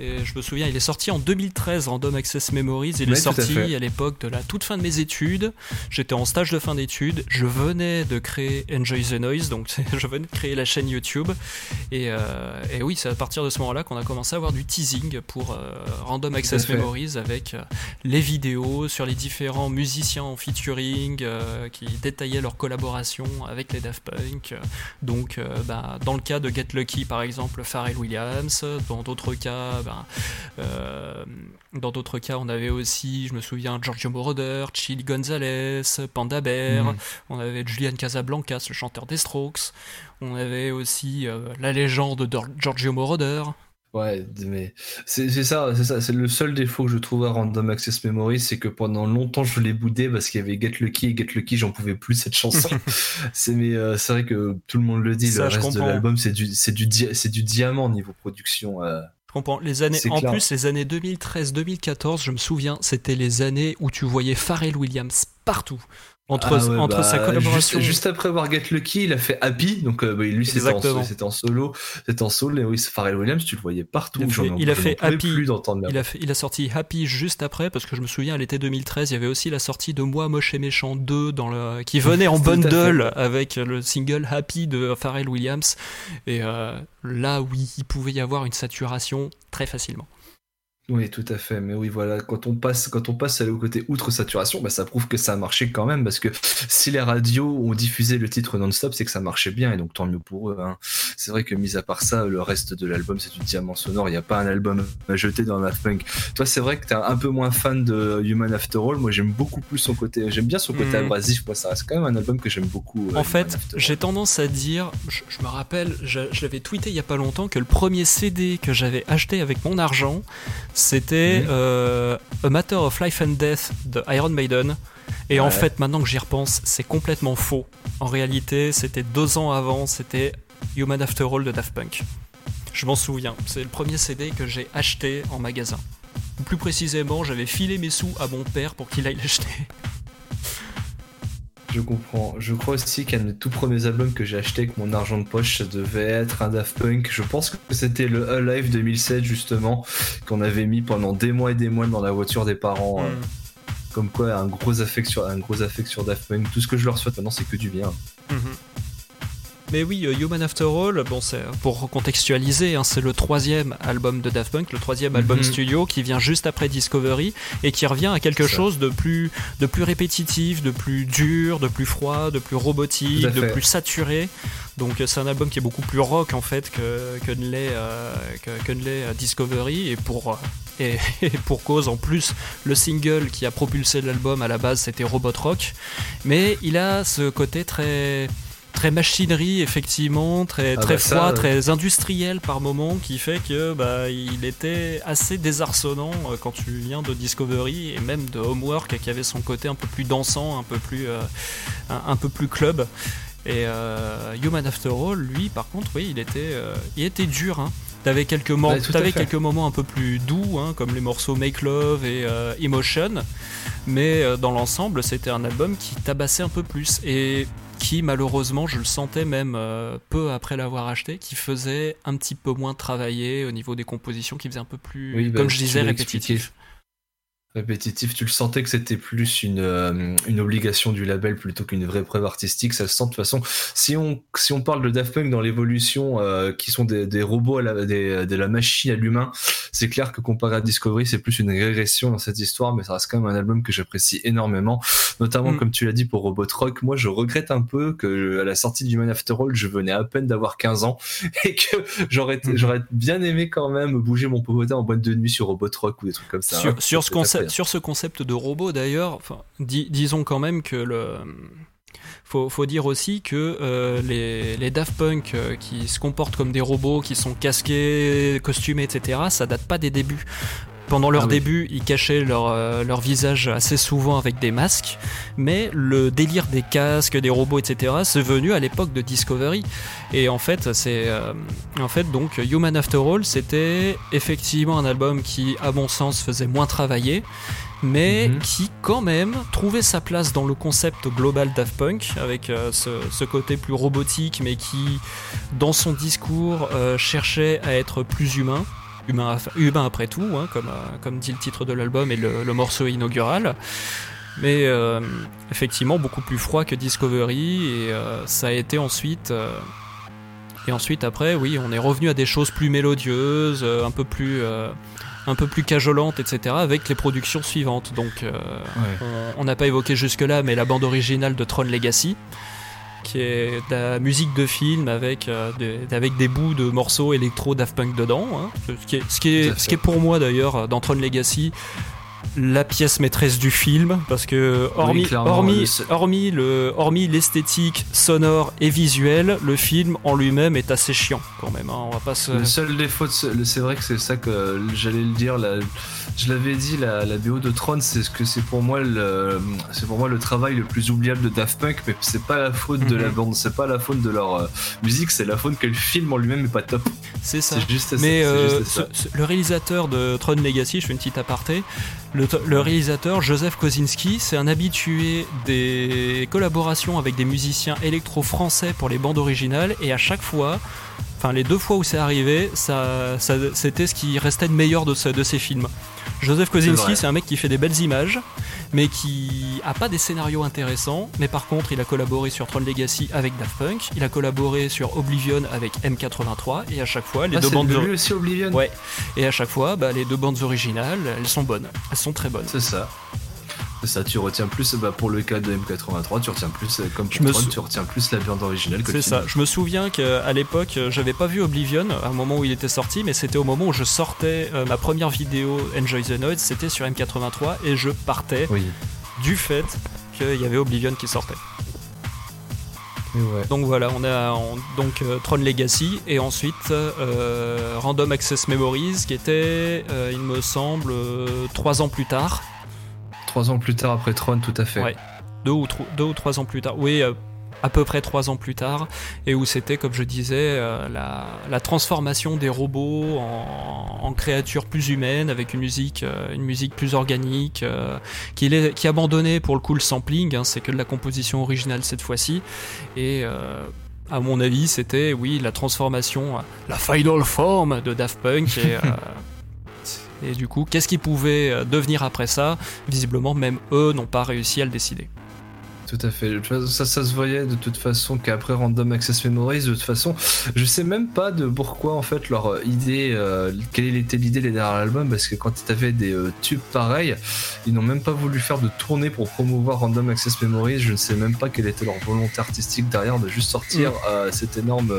Et je me souviens, il est sorti en 2013, Random Access Memories. Il est à sorti à l'époque de la toute fin de mes études. J'étais en stage de fin d'études. Je venais de créer Enjoy the Noise, donc je venais de créer la chaîne YouTube. Et, euh, et oui, c'est à partir de ce moment-là qu'on a commencé à avoir du teasing pour euh, Random Access fait. Memories avec euh, les vidéos sur les différents musiciens en featuring euh, qui détaillaient leur collaboration avec les Daft Punk. Donc, euh, bah, dans le cas de Get Lucky, par exemple, Pharrell Williams. Dans d'autres cas, bah, euh, dans d'autres cas, on avait aussi, je me souviens, Giorgio Moroder, Chili Gonzalez, Panda Bear. Mhm. On avait Julian Casablancas, le chanteur des Strokes. On avait aussi euh, la légende de Giorgio Moroder. Ouais, mais c'est ça, c'est ça, c'est le seul défaut que je trouve à Random Access Memory, c'est que pendant longtemps je l'ai boudé parce qu'il y avait Get Lucky et Get Lucky, j'en pouvais plus cette chanson. c'est mais euh, c'est vrai que tout le monde le dit, Ça, le reste de l'album c'est du c'est du c'est du diamant niveau production. euh. Je comprends. Les années, en clair. plus, les années 2013-2014, je me souviens, c'était les années où tu voyais Pharrell Williams partout. Entre, Ah ouais, entre bah, sa collaboration. Juste, juste après avoir Get Lucky, il a fait Happy, donc euh, bah, lui c'était en, en solo, c'était en solo, et oui, c'est Pharrell Williams, tu le voyais partout. Il a fait- il a j'en fait pouvais Happy. plus Il a, fait- il a sorti Happy juste après, parce que je me souviens, à l'été 2013, il y avait aussi la sortie de Moi, Moche et Méchant 2, dans le, qui venait en bundle avec le single Happy de Pharrell Williams. Et euh, là, oui, il pouvait y avoir une saturation très facilement. Oui, tout à fait. Mais oui, voilà, quand on passe, quand on passe au côté outre saturation, bah, ça prouve que ça a marché quand même, parce que si les radios ont diffusé le titre non-stop, c'est que ça marchait bien, et donc tant mieux pour eux. hein. C'est vrai que mis à part ça, le reste de l'album, c'est du diamant sonore. Il n'y a pas un album à jeter dans Daft Punk. Toi, c'est vrai que t'es un peu moins fan de Human After All. Moi, j'aime beaucoup plus son côté. J'aime bien son côté Mhm. abrasif. Moi, ça reste quand même un album que j'aime beaucoup. euh, En fait, j'ai tendance à dire, je, je me rappelle, je, je l'avais tweeté il y a pas longtemps, que le premier CD que j'avais acheté avec mon argent, c'était euh, A Matter of Life and Death de Iron Maiden. Et en fait, maintenant que j'y repense, c'est complètement faux. En réalité, c'était deux ans avant, c'était Human After All de Daft Punk. Je m'en souviens, c'est le premier CD que j'ai acheté en magasin. Ou plus précisément, j'avais filé mes sous à mon père pour qu'il aille l'acheter. Je comprends. Je crois aussi qu'un des tout premiers albums que j'ai acheté avec mon argent de poche, ça devait être un Daft Punk. Je pense que c'était le Alive 2007 justement, qu'on avait mis pendant des mois et des mois dans la voiture des parents. euh, Hmm. Comme quoi, un gros affect sur, un gros affect sur Daft Punk. Tout ce que je leur souhaite maintenant, c'est que du bien. Mhm. Mais oui, euh, Human After All, bon, pour recontextualiser, hein, c'est le troisième album de Daft Punk, le troisième album Mhm. studio qui vient juste après Discovery et qui revient à quelque chose de plus, de plus répétitif, de plus dur, de plus froid, de plus robotique, de plus saturé. Donc euh, c'est un album qui est beaucoup plus rock en fait que, que ne l'est euh, que, que Discovery et pour et, et pour cause en plus le single qui a propulsé l'album à la base c'était Robot Rock mais il a ce côté très très machinerie effectivement très Ah très bah froid euh. très industriel par moment qui fait que bah il était assez désarçonnant euh, quand tu viens de Discovery et même de Homework qui avait son côté un peu plus dansant un peu plus euh, un, un peu plus club et euh, Human After All lui par contre oui il était euh, il était dur hein. T'avais quelques, mo- Ouais, fait. quelques moments un peu plus doux, hein, comme les morceaux Make Love et euh, Emotion, mais euh, dans l'ensemble, c'était un album qui tabassait un peu plus et qui, malheureusement, je le sentais même euh, peu après l'avoir acheté, qui faisait un petit peu moins travailler au niveau des compositions, qui faisait un peu plus, Oui, bah, comme je disais, répétitif. Répétitif, tu le sentais que c'était plus une, euh, une obligation du label plutôt qu'une vraie preuve artistique. Ça se sent de toute façon. Si on, si on parle de Daft Punk dans l'évolution, euh, qui sont des, des robots, à la, des, de la machine à l'humain, c'est clair que comparé à Discovery, c'est plus une régression dans cette histoire, mais ça reste quand même un album que j'apprécie énormément, notamment Mm. comme tu l'as dit pour Robot Rock. Moi, je regrette un peu que à la sortie du Man After All, je venais à peine d'avoir 15 ans et que j'aurais, Mm. j'aurais bien aimé quand même bouger mon popotin en boîte de nuit sur Robot Rock ou des trucs comme ça. hein. Sur, sur ce. Concept, sur ce concept de robot d'ailleurs, enfin, dis- disons quand même que le. Faut, faut dire aussi que euh, les, les Daft Punk euh, qui se comportent comme des robots, qui sont casqués, costumés, etc., ça date pas des débuts. Pendant leur Ah oui. début, ils cachaient leur, euh, leur visage assez souvent avec des masques, mais le délire des casques, des robots, etc., c'est venu à l'époque de Discovery. Et en fait, c'est euh, en fait donc Human After All, c'était effectivement un album qui, à mon sens, faisait moins travailler, mais Mhm. qui quand même trouvait sa place dans le concept global Daft Punk avec euh, ce, ce côté plus robotique, mais qui, dans son discours, euh, cherchait à être plus humain. Humain, après tout, hein, comme, euh, comme dit le titre de l'album et le, le morceau inaugural. Mais euh, effectivement, beaucoup plus froid que Discovery, et euh, ça a été ensuite. euh, et ensuite, après, oui, on est revenu à des choses plus mélodieuses, un peu plus, un peu plus cajolantes, etc., avec les productions suivantes. Donc, euh, Ouais. on n'a pas évoqué jusque-là, mais la bande originale de Tron Legacy, qui est de la musique de film avec, euh, des, avec des bouts de morceaux électro Daft Punk dedans. hein. Ce, qui est, ce, qui est, ce qui est pour moi d'ailleurs dans Tron Legacy la pièce maîtresse du film parce que hormis hormis hormis le hormis l'esthétique sonore et visuelle le film en lui-même est assez chiant quand même hein. on va pas se Le seul défaut, c'est vrai que c'est ça que j'allais le dire. la- je l'avais dit, la, la BO de Tron, c'est ce que c'est pour moi le, c'est pour moi le travail le plus oubliable de Daft Punk, mais c'est pas la faute de la Mhm. bande, c'est pas la faute de leur euh, musique, c'est la faute que le film en lui-même est pas top. c'est ça juste. Mais euh, juste ça. ce- ce- le réalisateur de Tron Legacy, je fais une petite aparté, le, le réalisateur Joseph Kosinski, c'est un habitué des collaborations avec des musiciens électro français pour les bandes originales, et à chaque fois, enfin les deux fois où c'est arrivé, ça, ça- c'était ce qui restait de meilleur de, ce- de ces films. Joseph. Kosinski, c'est un mec qui fait des belles images, mais qui a pas des scénarios intéressants. Mais par contre, il a collaboré sur Tron Legacy avec Daft Punk, il a collaboré sur Oblivion avec M83, et à chaque fois, les Ah, deux bandes de de- lui aussi Oblivion. Ouais. Et à chaque fois, bah, les deux bandes originales, elles sont bonnes. Elles sont très bonnes. C'est ça. Ça, tu retiens plus, bah, pour le cas de M83, tu retiens plus, euh, comme pour me Tron, sou- tu retiens plus la bande originale que C'est ça. Je me souviens qu'à l'époque, euh, j'avais pas vu Oblivion à un moment où il était sorti, mais c'était au moment où je sortais euh, ma première vidéo Enjoy the Noise, c'était sur M83 et je partais Oui. du fait qu'il y avait Oblivion qui sortait. Ouais. Donc voilà, on a en- donc euh, Tron Legacy et ensuite euh, Random Access Memories qui était, euh, il me semble, trois ans plus tard. Trois ans plus tard après Tron, tout à fait. Ouais. deux ou, tro- deux ou trois ans plus tard. Oui, euh, à peu près trois ans plus tard, et où c'était, comme je disais, euh, la, la transformation des robots en, en créatures plus humaines, avec une musique, euh, une musique plus organique, euh, qui, est- qui abandonnait pour le coup le sampling, hein, c'est que de la composition originale cette fois-ci, et à mon avis, c'était, oui, la transformation, la final form de Daft Punk, et, et du coup, qu'est-ce qui pouvait euh, devenir après ça? Visiblement, même eux n'ont pas réussi à le décider. Tout à fait. De toute façon, Ça, ça se voyait de toute façon qu'après Random Access Memories, de toute façon, je sais même pas de pourquoi en fait leur euh, idée, euh, quelle était l'idée derrière l'album, parce que quand ils avaient des euh, tubes pareils, ils n'ont même pas voulu faire de tournée pour promouvoir Random Access Memories. Je ne sais même pas quelle était leur volonté artistique derrière de juste sortir Mm. euh, cette énorme,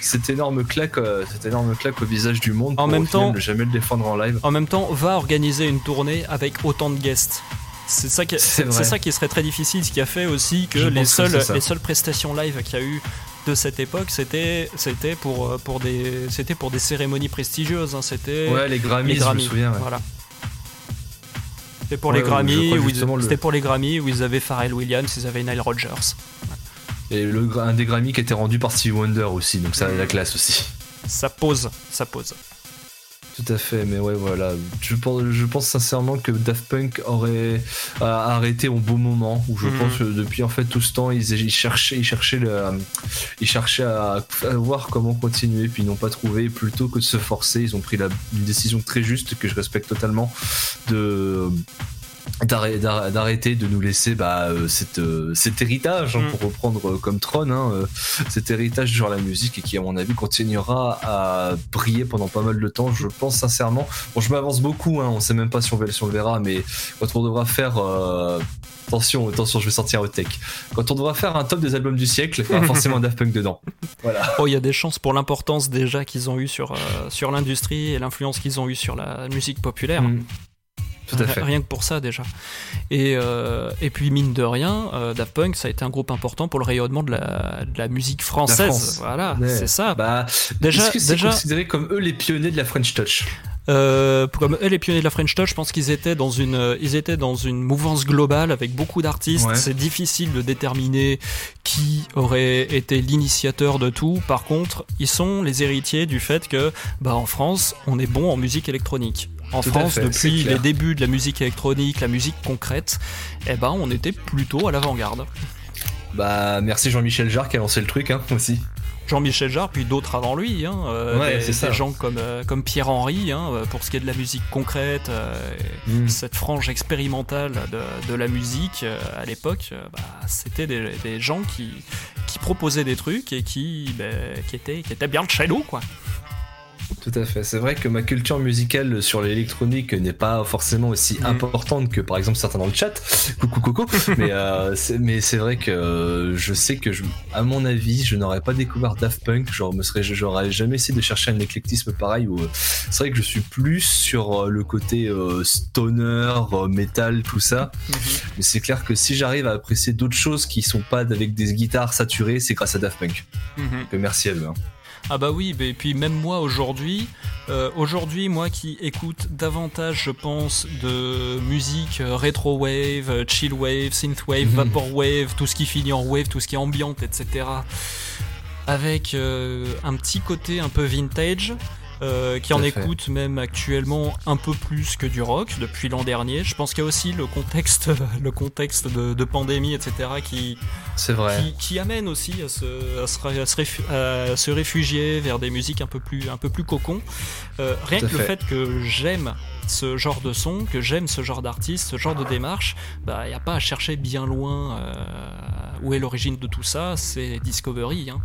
cette énorme claque, cette énorme claque au visage du monde. En pour, même temps- ne jamais le défendre en live. En même temps, va organiser une tournée avec autant de guests. C'est ça, qui, C'est c'est vrai. ça qui serait très difficile, ce qui a fait aussi que les que seules, les prestations live qu'il y a eu de cette époque, c'était, c'était pour, euh, pour des, c'était pour des cérémonies prestigieuses. hein. C'était Ouais, les Grammys, les je me Grammys. souviens. ouais. Voilà. C'était pour Ouais, les Grammys, où ils- le- c'était pour les Grammys où ils avaient Pharrell Williams, ils avaient Nile Rodgers. Et le, un des Grammys qui était rendu par Stevie Wonder aussi, donc ça a la classe aussi. ça pose, ça pose. Tout à fait, mais ouais, voilà. Je pense, je pense sincèrement que Daft Punk aurait arrêté au bon moment. Où je Mhm. pense que depuis en fait tout ce temps, ils, ils cherchaient, ils cherchaient, le, ils cherchaient à, à voir comment continuer, puis ils n'ont pas trouvé. Plutôt que de se forcer, ils ont pris la, une décision très juste que je respecte totalement de d'arrêter de nous laisser bah, euh, cette, euh, cet héritage hein, Mm. pour reprendre euh, comme trône hein, euh, cet héritage sur la musique et qui à mon avis continuera à briller pendant pas mal de temps je pense sincèrement bon je m'avance beaucoup hein, on sait même pas si on, va- si on le verra mais quand on devra faire euh, attention attention je vais sortir au tech quand on devra faire un top des albums du siècle il y aura forcément un Daft Punk dedans voilà Oh, il y a des chances pour l'importance déjà qu'ils ont eu sur, euh, sur l'industrie et l'influence qu'ils ont eu sur la musique populaire. Mm. Tout à fait Rien que pour ça déjà. Et, euh, et puis mine de rien, euh, Daft Punk, ça a été un groupe important pour le rayonnement de la, de la musique française. France. Voilà, Ouais. c'est ça. bah, Déjà- est-ce que c'est déjà- considéré comme eux les pionniers de la French Touch? Euh, comme eux, les pionniers de la French Touch, je pense qu'ils étaient dans une, euh, ils étaient dans une mouvance globale avec beaucoup d'artistes. Ouais. C'est difficile de déterminer qui aurait été l'initiateur de tout. Par contre, ils sont les héritiers du fait que, bah, en France, on est bon en musique électronique. En Tout France, fait, depuis les débuts de la musique électronique, la musique concrète, eh ben, on était plutôt à l'avant-garde. Bah merci Jean-Michel Jarre qui a lancé le truc hein, aussi. Jean-Michel Jarre, puis d'autres avant lui, hein, euh, Ouais, des, c'est ça. des gens comme, euh, comme Pierre-Henry, hein, euh, pour ce qui est de la musique concrète, euh, et cette frange expérimentale de, de la musique euh, à l'époque, bah, c'était des, des gens qui, qui proposaient des trucs et qui, bah, qui, étaient, qui étaient bien de chez nous, quoi. Tout à fait. C'est vrai que ma culture musicale sur l'électronique n'est pas forcément aussi Mhm. importante que par exemple certains dans le chat. Coucou coco. mais euh, c'est, mais c'est vrai que euh, je sais que je, à mon avis, je n'aurais pas découvert Daft Punk. Genre, me serais, j'aurais jamais essayé de chercher un éclectisme pareil. Où, euh, c'est vrai que je suis plus sur le côté euh, stoner, metal, tout ça. Mais c'est clair que si j'arrive à apprécier d'autres choses qui sont pas avec des guitares saturées, c'est grâce à Daft Punk. Donc, merci à eux. hein. Ah bah oui, et puis même moi aujourd'hui, euh, aujourd'hui moi qui écoute davantage, je pense, de musique euh, retro wave, euh, chill wave, synth wave, Mhm. vapor wave, tout ce qui finit en wave, tout ce qui est ambiante, etc. Avec euh, un petit côté un peu vintage. Euh, qui en écoute même actuellement un peu plus que du rock depuis l'an dernier. Je pense qu'il y a aussi le contexte, le contexte de, de pandémie, etc., qui, vrai. qui, qui amène aussi à se, à se, à se réfu- à se réfugier vers des musiques un peu plus, un peu plus cocon. Euh, rien que le fait. que j'aime ce genre de son, que j'aime ce genre d'artiste, ce genre de démarche, bah, il n'y a pas à chercher bien loin euh, où est l'origine de tout ça, c'est Discovery. Hein.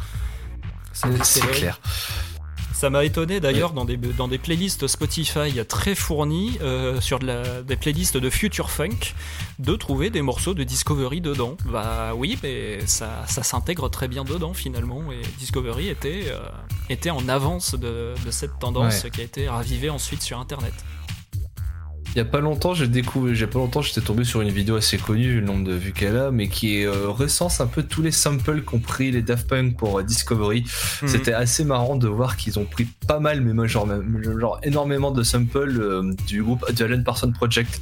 C'est- clair. Ça m'a étonné d'ailleurs dans des, dans des playlists Spotify très fournies, euh, sur de la- des playlists de Future Funk, de trouver des morceaux de Discovery dedans. Bah oui, mais ça, ça s'intègre très bien dedans finalement, et Discovery était, euh, était en avance de, de cette tendance Ouais. qui a été ravivée ensuite sur Internet. Il y a pas longtemps, j'ai découvert, j'ai pas longtemps, j'étais tombé sur une vidéo assez connue, vu le nombre de vues qu'elle a, mais qui euh, recense un peu tous les samples qu'ont pris les Daft Punk pour euh, Discovery. Mhm. C'était assez marrant de voir qu'ils ont pris pas mal, mais moi, genre, même- genre énormément de samples euh, du groupe The Alan Parsons Project,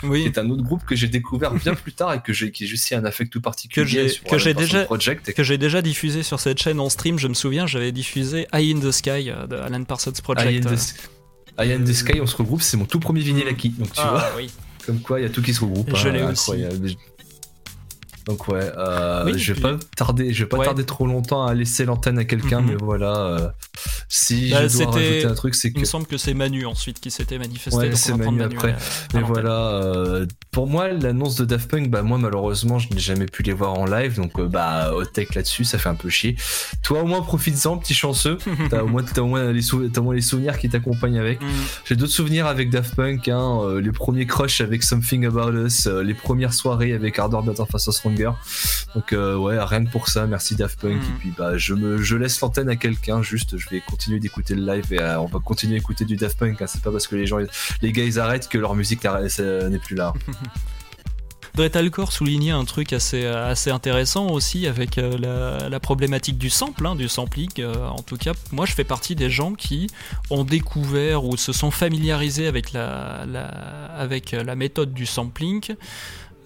qui Oui, est un autre groupe que j'ai découvert bien plus tard et que j'ai, qui aussi un affect tout particulier Que j'ai- déjà- Project. que j'ai déjà diffusé sur cette chaîne en stream, je me souviens, j'avais diffusé Eye in the Sky de Alan Parsons Project. Eye in the Sky, on se regroupe, c'est mon tout premier vinyle acquis, donc tu Ah, vois. oui. Comme quoi, il y a tout qui se regroupe. Je hein, l'ai aussi. Donc ouais, euh, Oui, je vais pas tarder, je vais pas Ouais. tarder trop longtemps à laisser l'antenne à quelqu'un, Mhm. mais voilà. euh, si Bah, je dois rajouter un truc, c'est Il que me semble que c'est Manu ensuite qui s'était manifesté. Ouais, c'est Manu après. à- Mais voilà, euh, pour moi, l'annonce de Daft Punk, bah moi malheureusement, je n'ai jamais pu les voir en live, donc bah au tech là-dessus, ça fait un peu chier. Toi au moins profites-en, petit chanceux. T'as au moins, t'as au moins les sou- t'as au moins les souvenirs qui t'accompagnent avec. Mm. J'ai d'autres souvenirs avec Daft Punk, hein, les premiers crushs avec Something About Us, les premières soirées avec Ardor Better Faster Donc euh, ouais, rien que pour ça, merci Daft Punk. Et puis bah je me, je laisse l'antenne à quelqu'un. Juste, je vais continuer d'écouter le live et euh, on va continuer à écouter du Daft Punk. hein. C'est pas parce que les gens, les gars, ils arrêtent que leur musique n'est plus là. Dretalcore soulignait un truc assez, assez intéressant aussi avec euh, la, la problématique du sample, hein, du sampling. euh, en tout cas, moi je fais partie des gens qui ont découvert ou se sont familiarisés avec la, la, avec la méthode du sampling.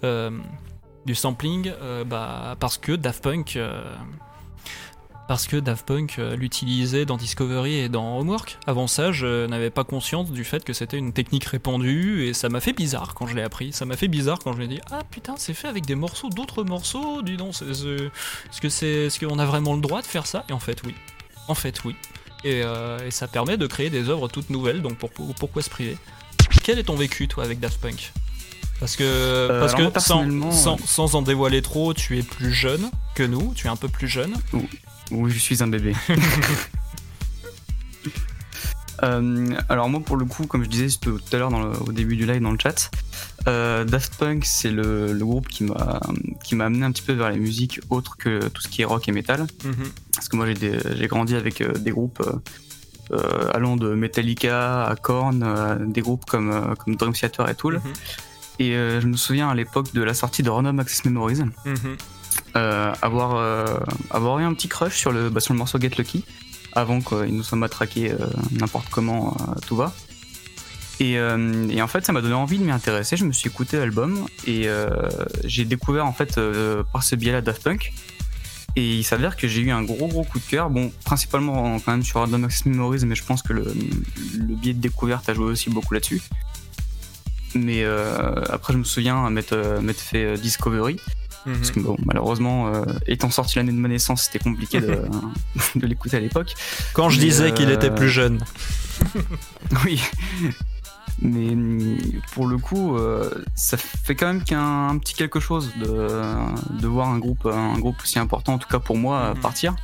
euh, du sampling euh, bah, parce que Daft Punk euh, parce que Daft Punk euh, l'utilisait dans Discovery et dans Homework. Avant ça, je n'avais pas conscience du fait que c'était une technique répandue et ça m'a fait bizarre quand je l'ai appris. Ça m'a fait bizarre quand je l'ai dit ah putain c'est fait avec des morceaux d'autres morceaux. Dis donc, est-ce que c'est, est-ce qu'on a vraiment le droit de faire ça? Et en fait oui, en fait oui. Et, ça permet de créer des œuvres toutes nouvelles. Donc pour, pour, pourquoi se priver? Quel est ton vécu toi avec Daft Punk? Parce que, euh, parce alors que moi, sans, personnellement, sans, sans en dévoiler trop, tu es plus jeune que nous, tu es un peu plus jeune. Oui, je suis un bébé. Euh, alors moi pour le coup, comme je disais tout à l'heure au début du live dans le chat, euh, Daft Punk c'est le, le groupe qui m'a qui m'a amené un petit peu vers les musiques autres que tout ce qui est rock et metal. Mhm. Parce que moi j'ai grandi avec euh, des groupes euh, euh, allant de Metallica à Korn, euh, des groupes comme euh, comme Dream Theater et Tool. Et euh, je me souviens à l'époque de la sortie de Random Access Memories, Mhm. euh, avoir, euh, avoir eu un petit crush sur le, bah, sur le morceau Get Lucky avant qu'il nous soit matraqué euh, n'importe comment tout va. Et, euh, et en fait, ça m'a donné envie de m'y intéresser. Je me suis écouté l'album et euh, j'ai découvert en fait euh, par ce biais-là Daft Punk. Et il s'avère que j'ai eu un gros gros coup de cœur. Bon, principalement quand même sur Random Access Memories, mais je pense que le, le biais de découverte a joué aussi beaucoup là-dessus. Mais euh, après, je me souviens m'être euh, m'être fait euh, Discovery. Parce que bon, malheureusement, euh, étant sorti l'année de ma naissance, c'était compliqué de, de l'écouter à l'époque. Quand je Mais, disais qu'il était plus jeune. Oui. Mais pour le coup, euh, ça fait quand même qu'un un petit quelque chose de, de voir un groupe, un groupe aussi important, en tout cas pour moi, Mhm. partir.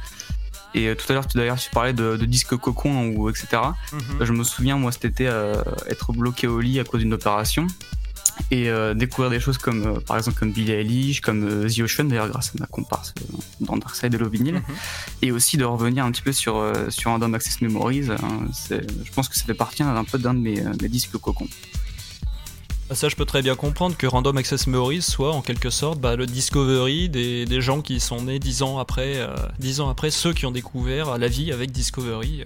Et euh, tout à l'heure, tu d'ailleurs, tu parlais de, de disque cocon ou etc. Mhm. Je me souviens, moi, cet été, euh, être bloqué au lit à cause d'une opération et euh, découvrir des choses comme, euh, par exemple, comme Billie Eilish, comme The Ocean, d'ailleurs, grâce à ma comparse dans Dark Side Hello Vinyl, Mhm. et aussi de revenir un petit peu sur, sur Random Access Memories. hein, je pense que ça fait partie un peu d'un de mes, mes disques cocon. Bah, Ça, je peux très bien comprendre que Random Access Memories soit en quelque sorte bah, le Discovery des, gens qui sont nés dix ans après, euh, dix ans après ceux qui ont découvert la vie avec Discovery.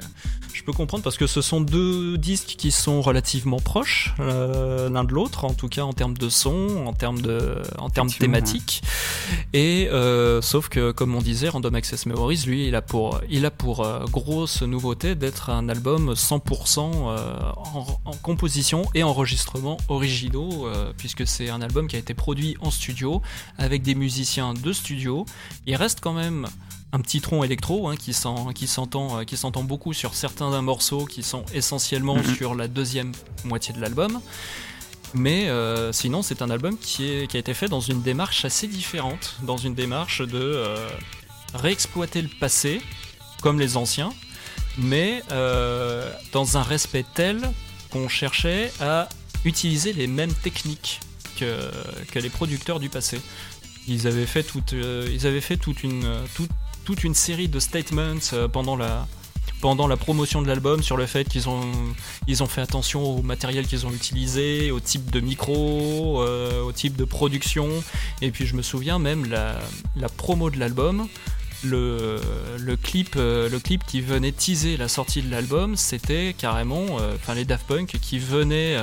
Je peux comprendre parce que ce sont deux disques qui sont relativement proches euh, l'un de l'autre, en tout cas en termes de son, en termes de, en termes thématiques. Et euh, sauf que, comme on disait, Random Access Memories, lui, il a pour, il a pour euh, grosse nouveauté d'être un album 100% euh, en, en composition et enregistrement originaux, puisque c'est un album qui a été produit en studio avec des musiciens de studio. Il reste quand même un petit tronc électro hein, qui s'entend euh, qui s'entend beaucoup sur certains morceaux qui sont essentiellement Mhm. sur la deuxième moitié de l'album. Mais euh, sinon, c'est un album qui, est, qui a été fait dans une démarche assez différente, dans une démarche de euh, réexploiter le passé, comme les anciens, mais euh, dans un respect tel qu'on cherchait à utiliser les mêmes techniques que, que les producteurs du passé. Ils avaient fait toute, ils avaient fait toute une, toute, toute une série de statements euh, pendant la, pendant la promotion de l'album sur le fait qu'ils ont, ils ont fait attention au matériel qu'ils ont utilisé, au type de micro, euh, au type de production. Et puis je me souviens même la, la promo de l'album. Le, le, clip, euh, le clip qui venait teaser la sortie de l'album, c'était carrément les Daft Punk qui venaient,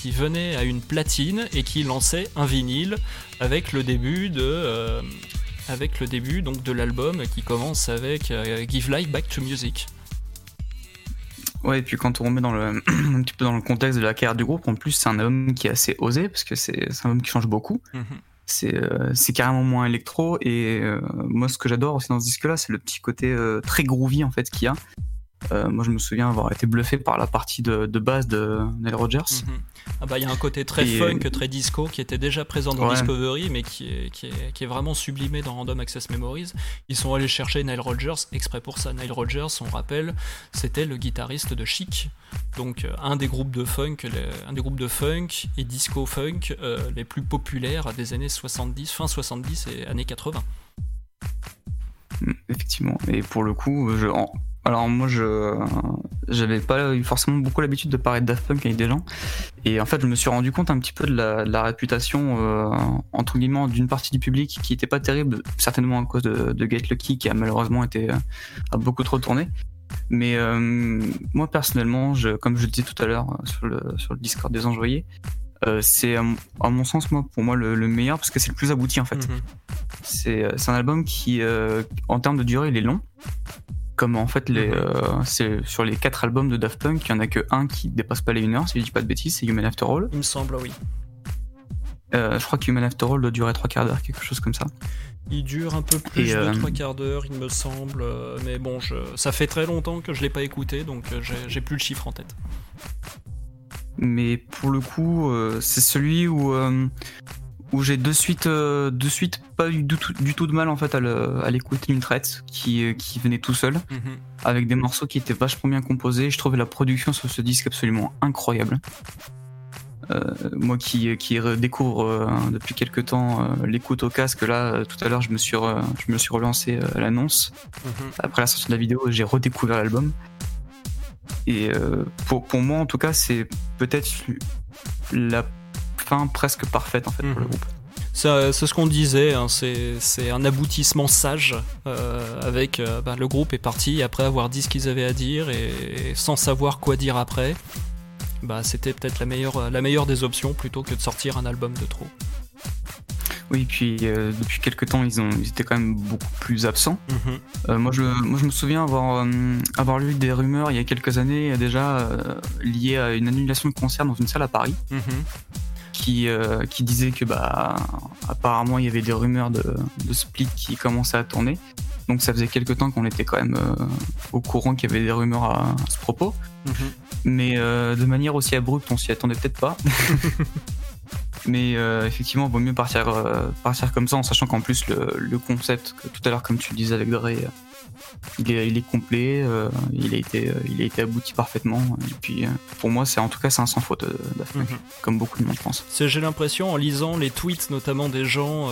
qui venaient à une platine et qui lançaient un vinyle avec le début de, avec le début donc de l'album qui commence avec euh, Give Life Back to Music. Ouais, et puis quand on remet dans le, un petit peu dans le contexte de la carrière du groupe, en plus c'est un album qui est assez osé parce que c'est un album qui change beaucoup. Mhm. C'est euh, c'est carrément moins électro et euh, moi ce que j'adore aussi dans ce disque-là, c'est le petit côté euh, très groovy en fait qu'il y a. Euh, moi je me souviens avoir été bluffé par la partie de, de base de Nile Rodgers. Mhm. Ah bah il y a un côté très Et- funk, très disco qui était déjà présent dans Ouais. Discovery mais qui est, qui, est, qui est vraiment sublimé dans Random Access Memories. Ils sont allés chercher Nile Rodgers exprès pour ça. Nile Rodgers, on rappelle, c'était le guitariste de Chic. Donc euh, un des groupes de funk, les- un des groupes de funk et disco funk euh, les plus populaires des années 70, fin 70 et années 80. Mm, Effectivement. Et pour le coup, je, en- alors moi, je j'avais pas eu forcément beaucoup l'habitude de parler de Daft Punk avec des gens. Et en fait, je me suis rendu compte un petit peu de la, de la réputation, euh, entre guillemets, d'une partie du public qui était pas terrible, certainement à cause de, de Get Lucky, qui a malheureusement été euh, a beaucoup trop tourné. Mais euh, moi, personnellement, je, comme je le disais tout à l'heure euh, sur le, sur le Discord des enjoyés, euh, c'est à, mon- à mon sens, moi, pour moi, le, le meilleur parce que c'est le plus abouti en fait. Mhm. C'est c'est un album qui, euh, en termes de durée, il est long. Comme en fait, les, euh, c'est sur les quatre albums de Daft Punk, il y en a que un qui dépasse pas les 1 heure, si je dis pas de bêtises, c'est Human After All. Il me semble, oui. Euh, je crois que Human After All doit durer trois quarts d'heure, quelque chose comme ça. Il dure un peu plus Et, de euh, trois quarts d'heure, il me semble. euh, Mais bon, je... ça fait très longtemps que je l'ai pas écouté, donc euh, j'ai- j'ai plus le chiffre en tête. Mais pour le coup, euh, c'est celui où, euh, où j'ai de suite, euh, de suite pas eu du tout, du tout de mal en fait à l'écouter une traite qui, euh, qui venait tout seul, avec des morceaux qui étaient vachement bien composés. Je trouvais la production sur ce disque absolument incroyable. Euh, moi qui, qui redécouvre euh, depuis quelques temps l'écoute au casque, là tout à l'heure je me suis re- je me suis relancé à l'annonce. Après la sortie de la vidéo, j'ai redécouvert l'album. Et pour, pour moi, en tout cas, c'est peut-être la fin presque parfaite en fait pour le Mhm. groupe. C'est ce qu'on disait, hein, c'est un aboutissement sage euh, avec euh, bah, le groupe est parti après avoir dit ce qu'ils avaient à dire et, sans savoir quoi dire après. Bah, c'était peut-être la meilleure, la meilleure des options plutôt que de sortir un album de trop. Oui, puis euh, depuis quelques temps, ils, ont, ils étaient quand même beaucoup plus absents. Euh, moi, je, moi, je me souviens avoir, euh, avoir lu des rumeurs il y a quelques années déjà liées à une annulation de concert dans une salle à Paris. Qui, euh, qui disait que bah apparemment il y avait des rumeurs de, de split qui commençaient à tourner. Donc ça faisait quelques temps qu'on était quand même euh, au courant qu'il y avait des rumeurs à, à ce propos. Mais euh, de manière aussi abrupte, on s'y attendait peut-être pas. Mais effectivement, vaut mieux partir, partir comme ça en sachant qu'en plus le, le concept, que tout à l'heure comme tu le disais avec Dre, il est, il est complet, euh, il, a été, euh, il a été abouti parfaitement. Et puis euh, pour moi, c'est en tout cas c'est un sans faute Daft Punk, comme beaucoup de monde pense. J'ai l'impression, en lisant les tweets notamment des gens,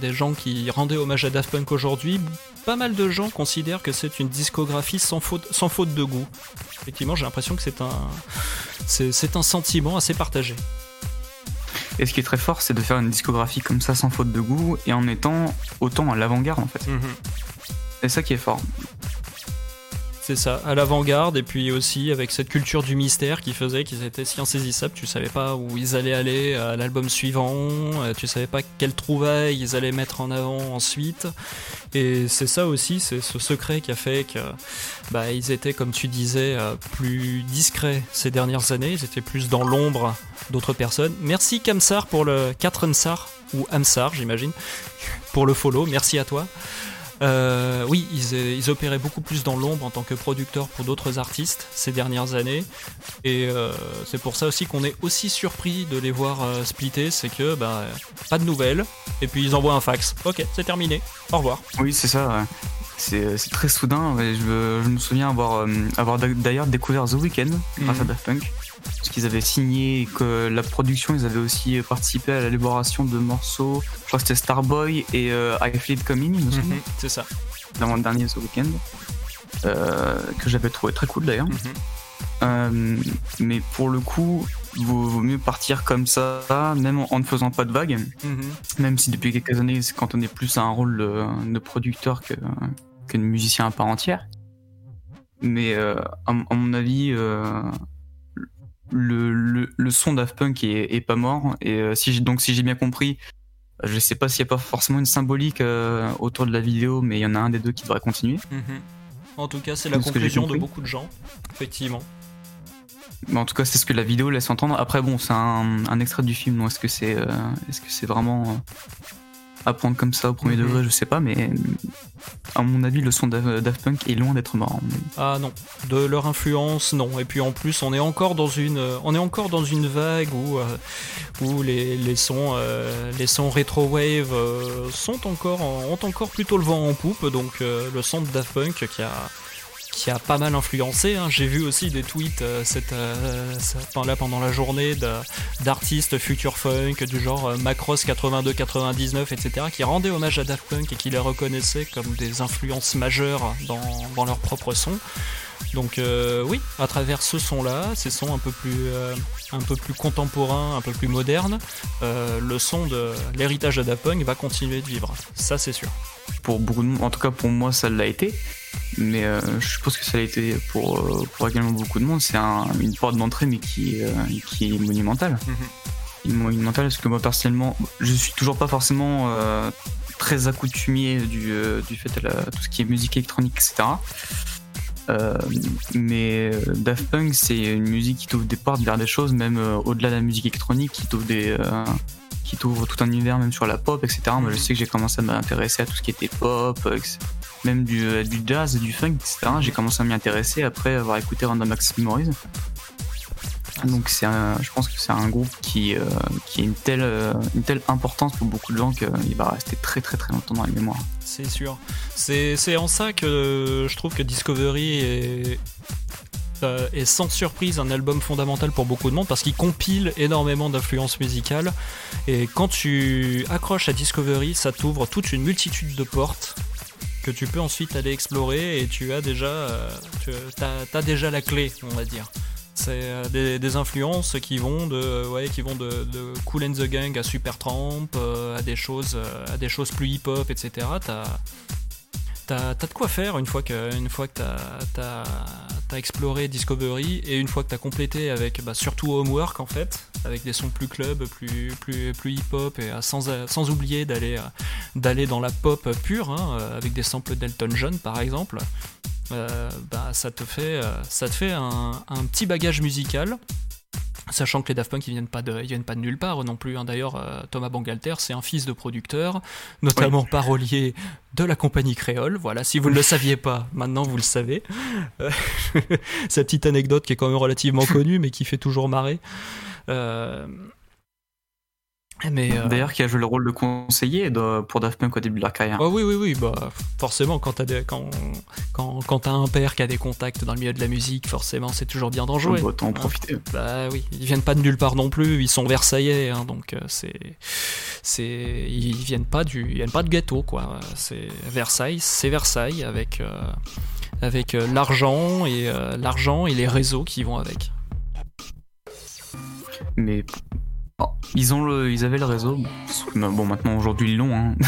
des gens qui rendaient hommage à Daft Punk aujourd'hui, pas mal de gens considèrent que c'est une discographie sans faute, sans faute de goût. Effectivement, j'ai l'impression que c'est un, c'est un sentiment assez partagé. Et ce qui est très fort, c'est de faire une discographie comme ça sans faute de goût et en étant autant à l'avant-garde en fait. C'est ça qui est fort. C'est ça, à l'avant-garde, et puis aussi avec cette culture du mystère qui faisait qu'ils étaient si insaisissables, tu savais pas où ils allaient aller à l'album suivant, euh, tu savais pas quelle trouvaille ils allaient mettre en avant ensuite. Et c'est ça aussi, c'est ce secret qui a fait que bah, ils étaient, comme tu disais, euh, plus discrets ces dernières années, ils étaient plus dans l'ombre d'autres personnes. Merci Kamsar pour le 4 Amsar, ou Amsar j'imagine, pour le follow, merci à toi. Euh, oui, ils, ils opéraient beaucoup plus dans l'ombre en tant que producteurs pour d'autres artistes ces dernières années. Et euh, c'est pour ça aussi qu'on est aussi surpris de les voir euh, splitter, c'est que bah, pas de nouvelles, et puis ils envoient un fax. Ok, c'est terminé, au revoir. Oui, c'est ça. ouais. C'est très soudain. Je, je me souviens avoir, euh, avoir d'a- d'ailleurs découvert The Weeknd grâce à Mhm. Daft Punk. Parce qu'ils avaient signé et que la production, ils avaient aussi participé à l'élaboration de morceaux. Je crois que c'était Starboy et euh, I Feel It Coming. Mhm, C'est ça. l'avant-dernier The Weeknd, euh, que j'avais trouvé très cool d'ailleurs. Mhm. Euh, mais pour le coup, vaut, vaut mieux partir comme ça, même en, en ne faisant pas de vagues. Mhm. Même si depuis quelques années, quand on est plus à un rôle de, de producteur que, que de musicien à part entière. Mais euh, à, mon- à mon avis, euh, le, le, le son Daft Punk est, est pas mort. Et euh, si donc, si j'ai bien compris, je sais pas s'il n'y a pas forcément une symbolique euh, autour de la vidéo, mais il y en a un des deux qui devrait continuer. Mhm. En tout cas, c'est la ce conclusion de beaucoup de gens, effectivement. Mais en tout cas, c'est ce que la vidéo laisse entendre. Après, bon, c'est un, un extrait du film, donc est-ce que c'est euh, que c'est vraiment à prendre comme ça au premier Mhm. degré Je sais pas, mais à mon avis, le son d'A- Daft Punk est loin d'être mort. Ah non, de leur influence, non. Et puis en plus, on est encore dans une, on est encore dans une vague où, euh, où les, les sons, euh, les sons retro wave euh, sont encore, en- ont encore plutôt le vent en poupe. Donc le son de Daft Punk qui a, qui a pas mal influencé. hein. J'ai vu aussi des tweets euh, cette, euh, là, pendant la journée d'artistes future funk du genre euh, Macross 82, 99, etc. qui rendaient hommage à Daft Punk et qui les reconnaissaient comme des influences majeures dans leur propre son. Donc euh, oui, à travers ce son-là, ces sons un peu plus, euh, un peu plus contemporains, un peu plus modernes, euh, le son de l'héritage de Daft Punk va continuer de vivre. Ça c'est sûr. Pour beaucoup de monde, en tout cas pour moi, ça l'a été. Mais je suppose que ça l'a été pour, pour également beaucoup de monde. C'est un- une porte d'entrée, mais qui, qui est monumentale. Monumentale parce que moi personnellement, je suis toujours pas forcément très accoutumier du, du fait de la, tout ce qui est musique électronique, etc. Euh, mais euh, Daft Punk, c'est une musique qui t'ouvre des portes vers des choses, même euh, au-delà de la musique électronique, qui t'ouvre tout un univers, même sur la pop, etc. Moi, je sais que j'ai commencé à m'intéresser à tout ce qui était pop, même du, du jazz, du funk, etc. J'ai commencé à m'y intéresser après avoir écouté Random Access Memories. Donc c'est un- je pense que c'est un groupe qui, euh, qui a une telle, euh, une telle importance pour beaucoup de gens qu'il va rester très très très longtemps dans la mémoire. C'est sûr. C'est c'est en ça que je trouve que Discovery est, euh, est sans surprise un album fondamental pour beaucoup de monde parce qu'il compile énormément d'influences musicales. Et quand tu accroches à Discovery, ça t'ouvre toute une multitude de portes que tu peux ensuite aller explorer et tu as déjà, euh, tu as, déjà la clé, on va dire. C'est euh, des, influences qui vont de, ouais, qui vont de, Cool and the Gang à Supertramp, euh, à des choses, euh, à des choses plus hip-hop, etc. t'as, t'as de quoi faire une fois que, une fois t'as, t'as exploré Discovery et une fois que t'as complété avec, bah, surtout Homework en fait, avec des sons plus club, plus, plus, plus hip-hop et euh, sans, euh, sans oublier d'aller, euh, d'aller dans la pop pure, hein, avec des samples d'Elton John par exemple. Bah, ça te fait, ça te fait un petit bagage musical. Sachant que les Daft Punk ils viennent pas de, ils viennent pas de nulle part non plus. hein. D'ailleurs, euh, Thomas Bangalter, c'est un fils de producteur, notamment parolier de la compagnie créole. Voilà, si vous ne le saviez pas, maintenant vous le savez. Euh, Cette petite anecdote qui est quand même relativement connue, mais qui fait toujours marrer. Euh, euh, D'ailleurs, qui a joué le rôle de conseiller de- pour Daft Punk au début de leur carrière. Ah oui, oui, oui, bah, forcément, quand t'as quand, quand, un père qui a des contacts dans le milieu de la musique, forcément, c'est toujours bien d'en jouer. Doit en Hein. profiter. Bah oui, ils viennent pas de nulle part non plus, ils sont versaillais, hein, donc euh, c'est, c'est, ils viennent pas du, ils viennent pas de ghetto quoi. C'est Versailles, c'est Versailles avec, euh, avec euh, l'argent et l'argent et les réseaux qui vont avec. Mais oh, ils ont le, ils avaient le réseau. Bon, maintenant aujourd'hui ils l'ont. Hein.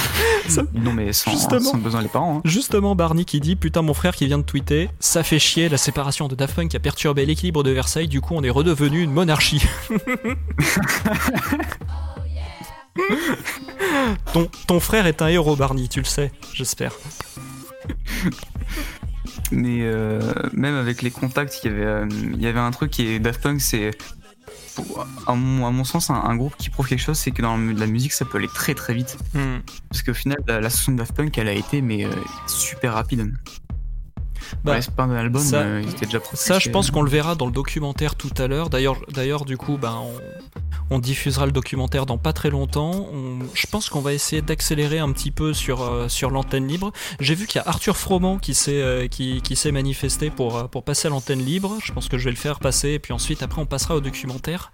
Ils l'ont, mais sans, Justement. sans besoin des parents. hein. Justement, Barney qui dit Putain, mon frère qui vient de tweeter, ça fait chier la séparation de Daft Punk a perturbé l'équilibre de Versailles, du coup, on est redevenu une monarchie. ton, ton frère est un héros, Barney, tu le sais, j'espère. Mais euh, même avec les contacts, il y avait, euh, il y avait un truc qui est Daft Punk, c'est à mon, à mon sens un, un groupe qui prouve quelque chose, c'est que dans la musique ça peut aller très très vite. Hmm. Parce qu'au final, la, la session de Daft Punk, elle a été mais euh, super rapide. Bah, ouais, c'est pas un album, ça- euh, il était déjà. Ça, je pense qu'on le verra dans le documentaire tout à l'heure. D'ailleurs, d'ailleurs, du coup, ben, on, on diffusera le documentaire dans pas très longtemps. On- je pense qu'on va essayer d'accélérer un petit peu sur, euh, sur l'antenne libre. J'ai vu qu'il y a Arthur Froment qui s'est euh, qui, manifesté pour, euh, pour passer à l'antenne libre. Je pense que je vais le faire passer et puis ensuite, après, on passera au documentaire.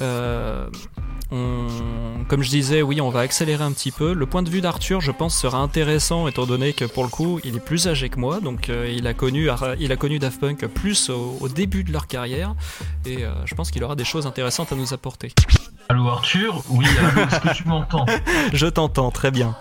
Euh, on- comme je disais, oui, on va accélérer un petit peu. Le point de vue d'Arthur, je pense, sera intéressant étant donné que pour le coup, il est plus âgé que moi, donc euh, il a connu, il a connu Daft Punk plus au, au début de leur carrière, et euh, je pense qu'il aura des choses intéressantes à nous apporter. Allô Arthur? Oui, est-ce que tu m'entends? Je t'entends très bien.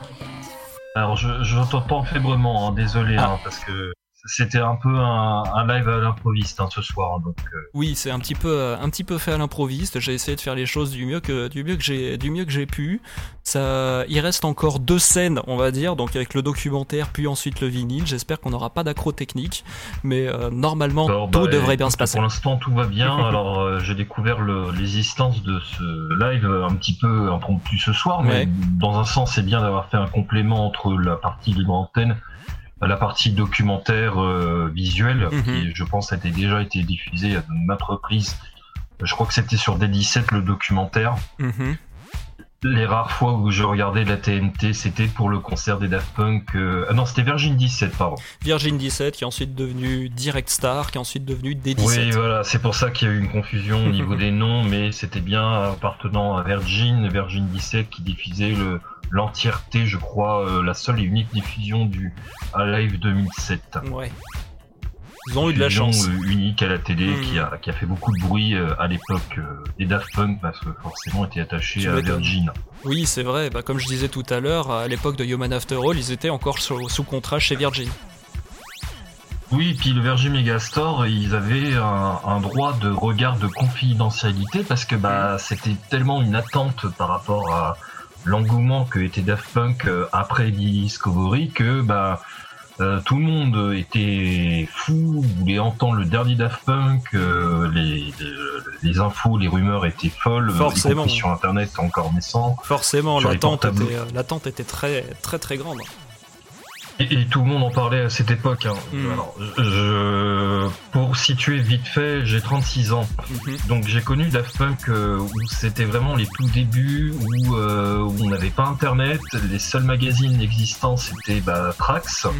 Alors je, je t'entends faibrement, hein, désolé, Ah. hein, parce que c'était un peu un, un live à l'improviste hein, ce soir, donc euh, Oui, c'est un petit peu, euh, un petit peu fait à l'improviste. J'ai essayé de faire les choses du mieux que, du mieux que j'ai, du mieux que j'ai pu. Ça, il reste encore deux scènes, on va dire, donc avec le documentaire puis ensuite le vinyle. J'espère qu'on n'aura pas d'accro technique, mais euh, normalement alors, tout bah, devrait bien se passer. Pour l'instant tout va bien, alors euh, j'ai découvert le- l'existence de ce live un petit peu impromptu ce soir, mais Ouais. dans un sens c'est bien d'avoir fait un complément entre la partie libre antenne la partie documentaire euh, visuel Mhm. qui je pense a été déjà été diffusée à de maintes reprises je crois que c'était sur D17 le documentaire Mhm. Les rares fois où je regardais la TNT, c'était pour le concert des Daft Punk. euh, Ah non, c'était Virgin 17, pardon. Virgin 17 qui est ensuite devenu Direct Star, qui est ensuite devenu D17. Oui, voilà, c'est pour ça qu'il y a eu une confusion au niveau des noms, mais c'était bien appartenant à Virgin, Virgin 17 qui diffusait le l'entièreté, je crois, euh, la seule et unique diffusion du à Live 2007. Ouais. Ils ont eu de la chance. euh, unique à la télé Mhm. qui, a, qui a fait beaucoup de bruit euh, à l'époque des Daft Punk parce que forcément était attaché à. Virgin. Oui, c'est vrai. Bah, comme je disais tout à l'heure, à l'époque de Human After All, ils étaient encore sous, sous contrat chez Virgin. Oui, et puis le Virgin Megastore, ils avaient un, un droit de regard de confidentialité parce que bah c'était tellement une attente par rapport à, l'engouement que était Daft Punk euh, après Discovery que bah euh, tout le monde était fou, voulait entendre le dernier Daft Punk, euh, les, les, les infos, les rumeurs étaient folles, Forcément. sur internet encore naissant. Forcément, l'attente était, l'attente était très, très, très grande. Et, et tout le monde en parlait à cette époque. hein. Mm. Alors, je, pour situer vite fait, j'ai 36 ans. Mhm. Donc j'ai connu Daft Punk euh, où c'était vraiment les tout débuts, où, euh, où on n'avait pas internet, les seuls magazines existants c'était bah, Trax. Mhm.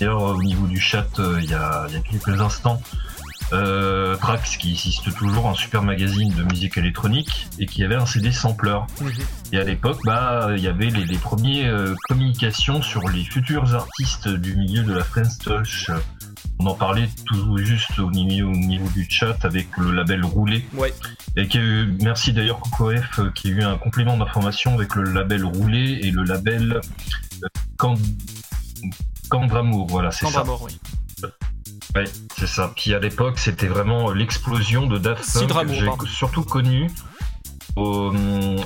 D'ailleurs au niveau du chat euh, il y, a, il y a quelques instants, euh, Trax qui existe toujours, un super magazine de musique électronique et qui avait un CD sampler. Mhm. Et à l'époque, bah, il y avait les, les premiers euh, communications sur les futurs artistes du milieu de la French Touch. On en parlait tout juste au niveau, au niveau du chat avec le label Roulé. Ouais. Et qui a eu- merci d'ailleurs CocoF qui a eu un complément d'information avec le label Roulé et le label euh, Can- Candramour. Voilà, c'est ça. Candramour, oui. C'est ça. Puis à l'époque, c'était vraiment l'explosion de Daft Punk. Cidramour, J'ai pardon. surtout connu au-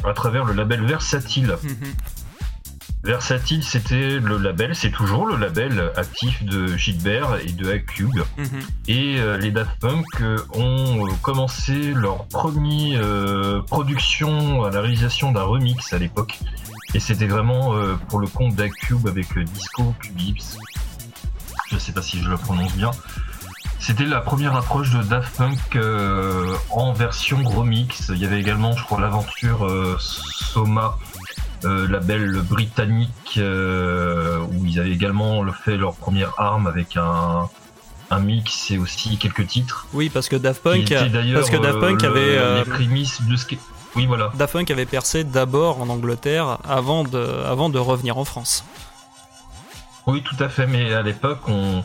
à travers le label Versatile. Mhm. Versatile, c'était le label, c'est toujours le label actif de Gilbert et de A-Cube. Mhm. Et euh, les Daft Punk euh, ont euh, commencé leur première euh, production à la réalisation d'un remix à l'époque. Et c'était vraiment pour le compte d'A-Cube avec Disco Cubips. Je sais pas si je le prononce bien. C'était la première approche de Daft Punk euh, en version remix. Il y avait également, je crois, l'aventure euh, Soma, euh, label britannique, où ils avaient également fait leur première arme avec un, un mix et aussi quelques titres. Oui, parce que Daft Punk, parce que Daft Punk le- avait, les prémices de ce qui... Oui, voilà. Daft Punk avait percé d'abord en Angleterre avant de, avant de revenir en France. Oui, tout à fait, mais à l'époque, on...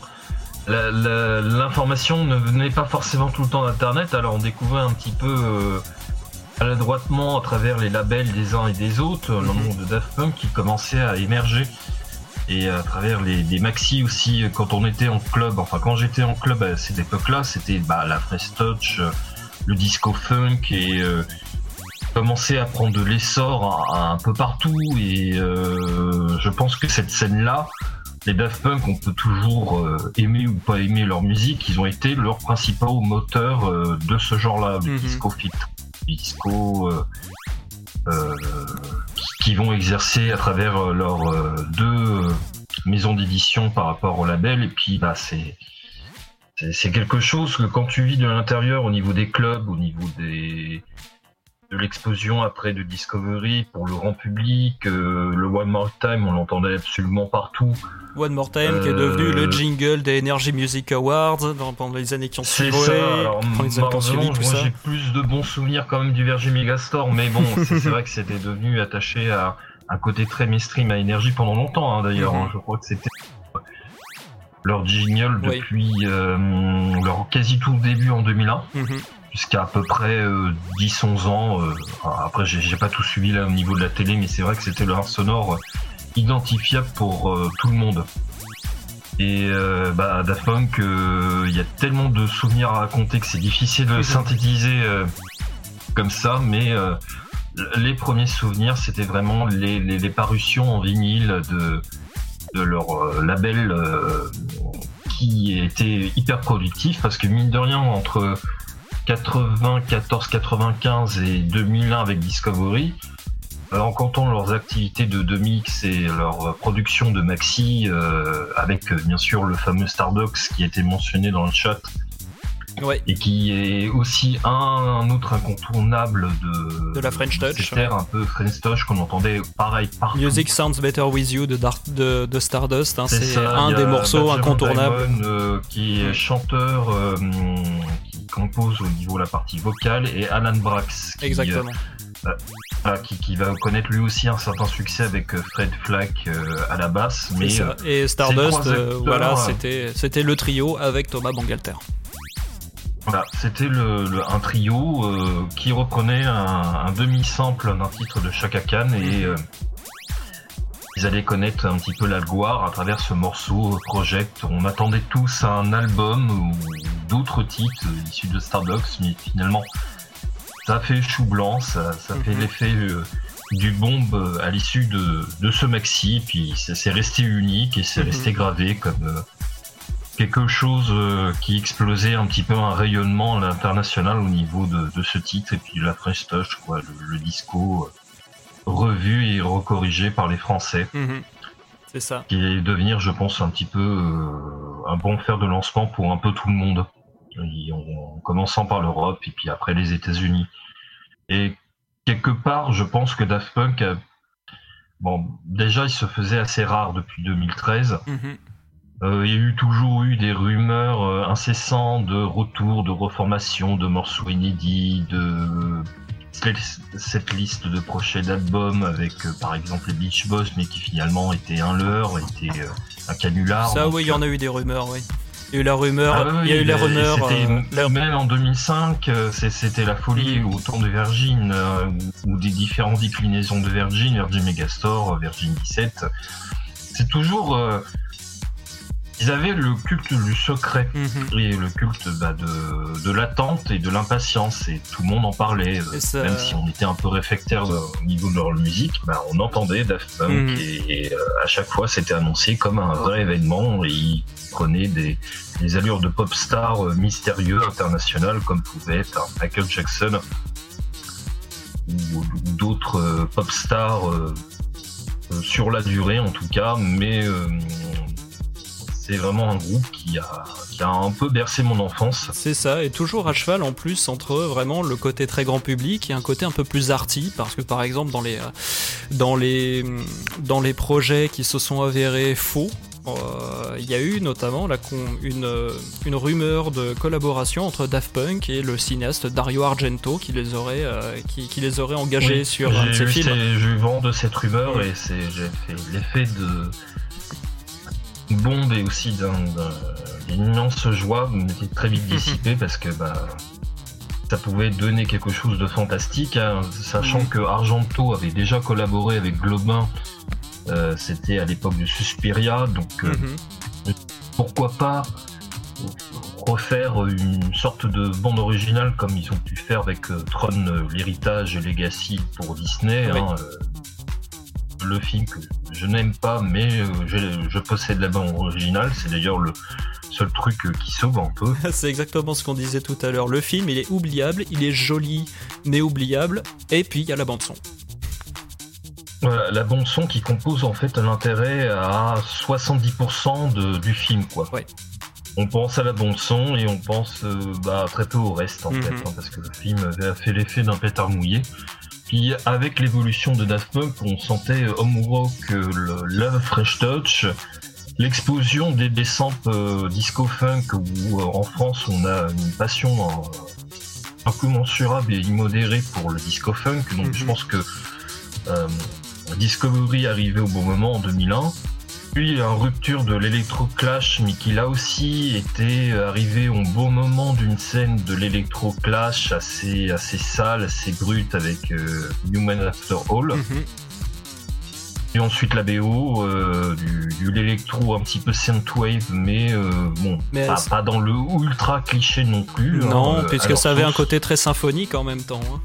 l'information ne venait pas forcément tout le temps d'Internet, alors on découvrait un petit peu euh, maladroitement à travers les labels des uns et des autres le nom de Daft Punk qui commençait à émerger. Et à travers les, les maxi aussi, quand on était en club, enfin quand j'étais en club à cette époque-là, c'était bah, la Fresh Touch, euh, le disco funk et euh, commençait à prendre de l'essor un, un peu partout. Et euh, je pense que cette scène-là, les Daft Punk, on peut toujours euh, aimer ou pas aimer leur musique, ils ont été leurs principaux moteurs euh, de ce genre-là, le Mhm. disco filtre, le disco euh, qui vont exercer à travers leurs deux maisons d'édition par rapport au label. Et puis, bah, c'est quelque chose que quand tu vis de l'intérieur, au niveau des clubs, au niveau des de l'explosion après de Discovery pour le grand public, euh, le One More Time, on l'entendait absolument partout. One More Time qui est Euh, devenu le jingle des Energy Music Awards dans- pendant les années qui ont C'est suivi. ça. Alors, malheureusement, moi j'ai plus de bons souvenirs quand même du Virgin Megastore, mais bon, c'est c'est vrai que c'était devenu attaché à un côté très mainstream à énergie pendant longtemps. hein, D'ailleurs, Mhm. hein. je crois que c'était leur jingle Oui. depuis euh, leur quasi tout début en 2001 Mhm. Jusqu'à à peu près euh, 10-11 ans. euh, après, j'ai pas tout suivi là au niveau de la télé, mais c'est vrai que c'était leur sonore euh, identifiable pour euh, tout le monde. Et euh, bah, Daft Punk, euh, il y a tellement de souvenirs à raconter que c'est difficile de synthétiser euh, comme ça, mais euh, les premiers souvenirs, c'était vraiment les, les, les parutions en vinyle de, de leur euh, label euh, qui était hyper productif parce que mine de rien, entre 94, 95 et 2001 avec Discovery, euh, en comptant leurs activités de, de mix et leur production de maxi, euh, avec euh, bien sûr le fameux Stardox qui a été mentionné dans le chat, Ouais. et qui est aussi un, un autre incontournable de, De la French Touch, un peu French Touch qu'on entendait pareil partout. Music Sounds Better With You de, Dar- de, de Stardust, hein, c'est un des morceaux incontournables. Diamond, euh, qui est chanteur, euh, compose au niveau de la partie vocale, et Alan Brax, qui, Exactement. euh, voilà, qui, qui va connaître lui aussi un certain succès avec euh, Fred Flack euh, à la basse, mais euh, Et Stardust, euh, acteurs, voilà, euh, c'était c'était le trio avec Thomas Bangalter. Voilà, c'était le, le- un trio euh, qui reprenait un, un demi-sample d'un titre de Chaka Khan et euh, ils allaient connaître un petit peu la gloire à travers ce morceau Project. On attendait tous un album ou d'autres titres issus de Stardox, mais finalement ça fait chou blanc, ça, ça fait Mhm. l'effet euh, du bombe à l'issue de, de ce maxi, puis ça s'est resté unique et c'est Mhm. resté gravé comme euh, quelque chose euh, qui explosait un petit peu un rayonnement à l'international au niveau de, de ce titre, et puis la French Touch, quoi, le, le disco revu et recorrigé par les Français, Mhm. C'est ça. qui est devenir, je pense, un petit peu euh, un bon fer de lancement pour un peu tout le monde, Et en, en commençant par l'Europe et puis après les États-Unis. Et quelque part, je pense que Daft Punk, a- bon, déjà, il se faisait assez rare depuis 2013. Mhm. Euh, il y a eu toujours eu des rumeurs euh, incessantes de retour, de reformation, de morceaux inédits, de cette- liste de projets d'albums avec euh, par exemple les Beach Boys, mais qui finalement étaient un leurre, étaient euh, un canular. Ça, oui, il y en a eu des rumeurs, oui. Il y a eu la rumeur, ah il y a eu la rumeur. euh, Même en 2005, euh, c'était la folie Mhm. au temps de Virgin, euh, ou, ou des différentes déclinaisons de Virgin, Virgin Megastore, Virgin 17. C'est toujours. Ils avaient le culte du secret Mhm. et le culte bah, de, de l'attente et de l'impatience, et tout le monde en parlait. euh, ça- Même si on était un peu réfractaire de- au niveau de leur musique, bah, on entendait Daft Punk Mhm. et, et, euh, à chaque fois c'était annoncé comme un vrai événement et ils prenaient des, des allures de pop star euh, mystérieux international comme pouvait être un Michael Jackson ou, d'autres euh, pop stars euh, euh, sur la durée en tout cas, mais euh, c'est vraiment un groupe qui a, qui a un peu bercé mon enfance. C'est ça, et toujours à cheval en plus entre vraiment le côté très grand public et un côté un peu plus arty, parce que par exemple dans les, euh, dans les, dans les projets qui se sont avérés faux, euh, il y a eu notamment la con- une, euh, une rumeur de collaboration entre Daft Punk et le cinéaste Dario Argento qui les aurait, euh, qui, qui les aurait engagés Oui, sur un de ses films. J'ai eu vent de cette rumeur et c'est j'ai fait l'effet de bombe et aussi d'un- d'un- d'une immense joie mais qui est très vite dissipée parce que bah, ça pouvait donner quelque chose de fantastique, hein, sachant que Argento avait déjà collaboré avec Globin. euh, C'était à l'époque de Suspiria, donc euh, Mhm. pourquoi pas refaire une sorte de bande originale comme ils ont pu faire avec euh, Tron, l'héritage et Legacy pour Disney. Oui. hein, le film que je n'aime pas, mais euh, je, je possède la bande originale. C'est d'ailleurs le seul truc euh, qui sauve un peu. C'est exactement ce qu'on disait tout à l'heure. Le film, il est oubliable, il est joli, mais oubliable, et puis il y a la bande son. Voilà, la bande son qui compose en fait l'intérêt à 70% de- du film, quoi. Ouais. On pense à la bande son et on pense euh, bah, très peu au reste en Mhm. fait, hein, parce que le film avait fait l'effet d'un pétard mouillé. Puis avec l'évolution de Daft Punk, on sentait Home Rock, euh, le Love Fresh Touch, l'explosion des, des samples euh, disco funk où euh, en France on a une passion incommensurable et immodérée pour le disco funk. Donc Mhm. je pense que euh, Discovery arrivé au bon moment en 2001. Puis il y a une rupture de l'électro-clash, mais qui là aussi était arrivé au bon moment d'une scène de l'électro-clash assez, assez sale, assez brute avec euh, Human After All. Mhm. Et ensuite la BO, euh, du, du l'électro un petit peu synthwave, mais euh, bon, Mais pas, dans le ultra cliché non plus. Non, hein, euh, puisque ça avait un côté très symphonique en même temps. hein.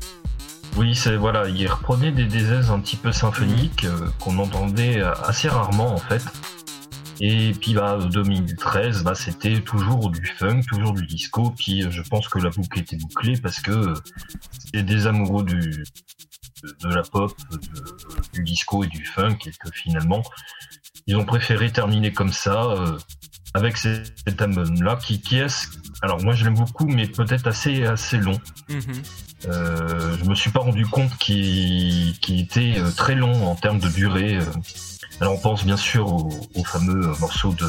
Oui, c'est voilà, il reprenait des, des aises un petit peu symphoniques euh, qu'on entendait euh, assez rarement en fait. Et puis bah 2013, bah c'était toujours du funk, toujours du disco. Puis euh, je pense que la boucle était bouclée parce que euh, c'était des amoureux du de, la pop, du disco et du funk, et que finalement ils ont préféré terminer comme ça euh, avec cet cet album-là qui, qui est, alors moi je l'aime beaucoup, mais peut-être assez assez long. Mhm. Euh, je me suis pas rendu compte qu'il était euh, très long en termes de durée. euh. Alors on pense bien sûr au, au fameux morceau de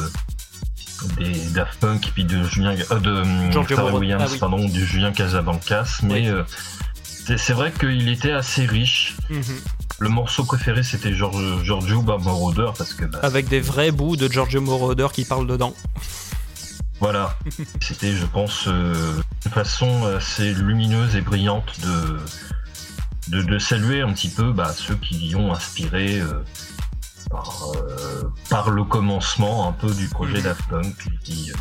des Daft Punk et puis de Julien euh, de Pharrell. Williams, Ah oui. pardon, du Julien Casablancas, mais Oui. euh, c'est vrai qu'il était assez riche. Mhm. Le morceau préféré c'était Giorgio, Giorgio Moroder parce que bah, Avec des vrais bouts de Giorgio Moroder qui parlent dedans. Voilà, c'était, je pense, euh, une façon assez lumineuse et brillante de, de, de saluer un petit peu bah, ceux qui l'y ont inspiré euh, par, euh, par le commencement un peu du projet Mhm. Daft Punk. qui, euh,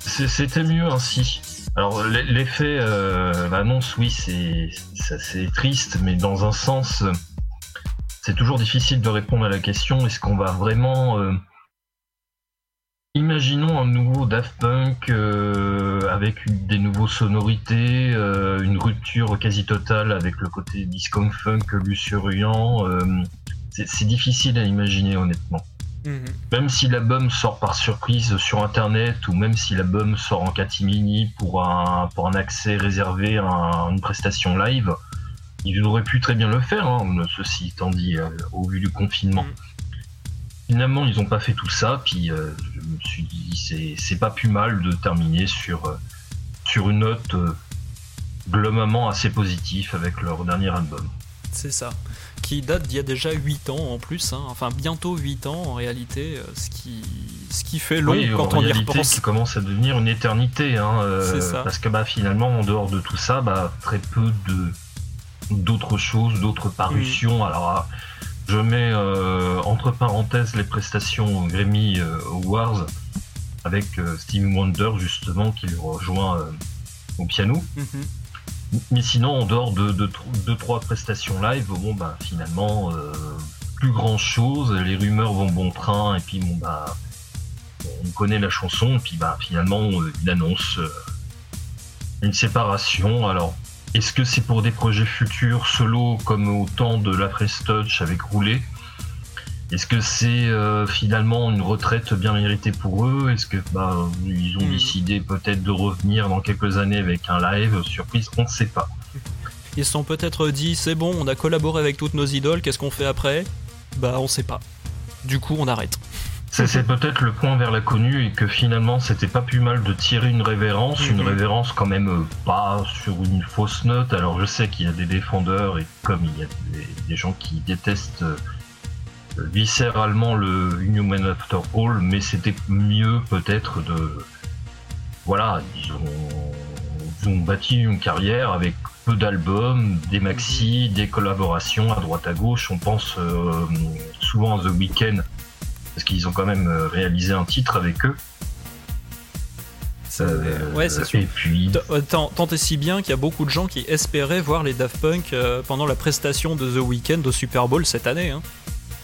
c'est- C'était mieux ainsi. Alors l'effet, euh, l'annonce, oui, c'est c'est assez triste, mais dans un sens, euh, c'est toujours difficile de répondre à la question est-ce qu'on va vraiment euh, Imaginons un nouveau Daft Punk euh, avec des nouveaux sonorités, euh, une rupture quasi totale avec le côté disco funk luxuriant. Euh, c'est difficile à imaginer honnêtement. Mhm. Même si l'album sort par surprise sur internet ou même si l'album sort en catimini pour un, pour un accès réservé à une prestation live, il aurait pu très bien le faire, hein, ceci étant dit, au vu du confinement. Mhm. Finalement, ils n'ont pas fait tout ça, puis euh, je me suis dit, c'est pas plus mal de terminer sur, euh, sur une note euh, globalement assez positive avec leur dernier album. C'est ça. Qui date d'il y a déjà 8 ans en plus, hein. enfin bientôt 8 ans en réalité, ce qui, ce qui fait long oui, quand en on y réalité, repense. qui commence à devenir une éternité. Hein, C'est ça. Parce que bah, finalement, en dehors de tout ça, bah, très peu de d'autres choses, d'autres parutions. Mm. Alors, ah, je mets euh, entre parenthèses les prestations Grammy euh, Awards avec euh, Stevie Wonder justement qui le rejoint au piano. Mhm. Mais sinon, en dehors de 2 deux, trois prestations live, bon bah finalement plus grand chose. Les rumeurs vont bon train et puis bon bah on connaît la chanson et puis bah finalement il annonce une séparation. Alors est-ce que c'est pour des projets futurs solo comme au temps de la Press Touch avec Roulé Est-ce que c'est euh, finalement une retraite bien méritée pour eux? Est-ce que bah, ils ont Mhm. décidé peut-être de revenir dans quelques années avec un live surprise? On ne sait pas. Ils se sont peut-être dit c'est bon, on a collaboré avec toutes nos idoles, qu'est-ce qu'on fait après? Bah on sait pas. Du coup on arrête. C'est peut-être le point vers l'inconnu et que finalement c'était pas plus mal de tirer une révérence, une Mhm. révérence quand même euh, pas sur une fausse note. Alors je sais qu'il y a des défendeurs et comme il y a des, des gens qui détestent euh, viscéralement le Human After All, mais c'était mieux peut-être de voilà, ils ont, ils ont bâti une carrière avec peu d'albums, des maxi, des collaborations à droite à gauche. On pense euh, souvent à The Weeknd parce qu'ils ont quand même euh, réalisé un titre avec eux. Euh, ouais, c'est sûr. Et puis, T- euh, Tant, tant et si bien qu'il y a beaucoup de gens qui espéraient voir les Daft Punk pendant la prestation de The Weeknd au Super Bowl cette année. hein.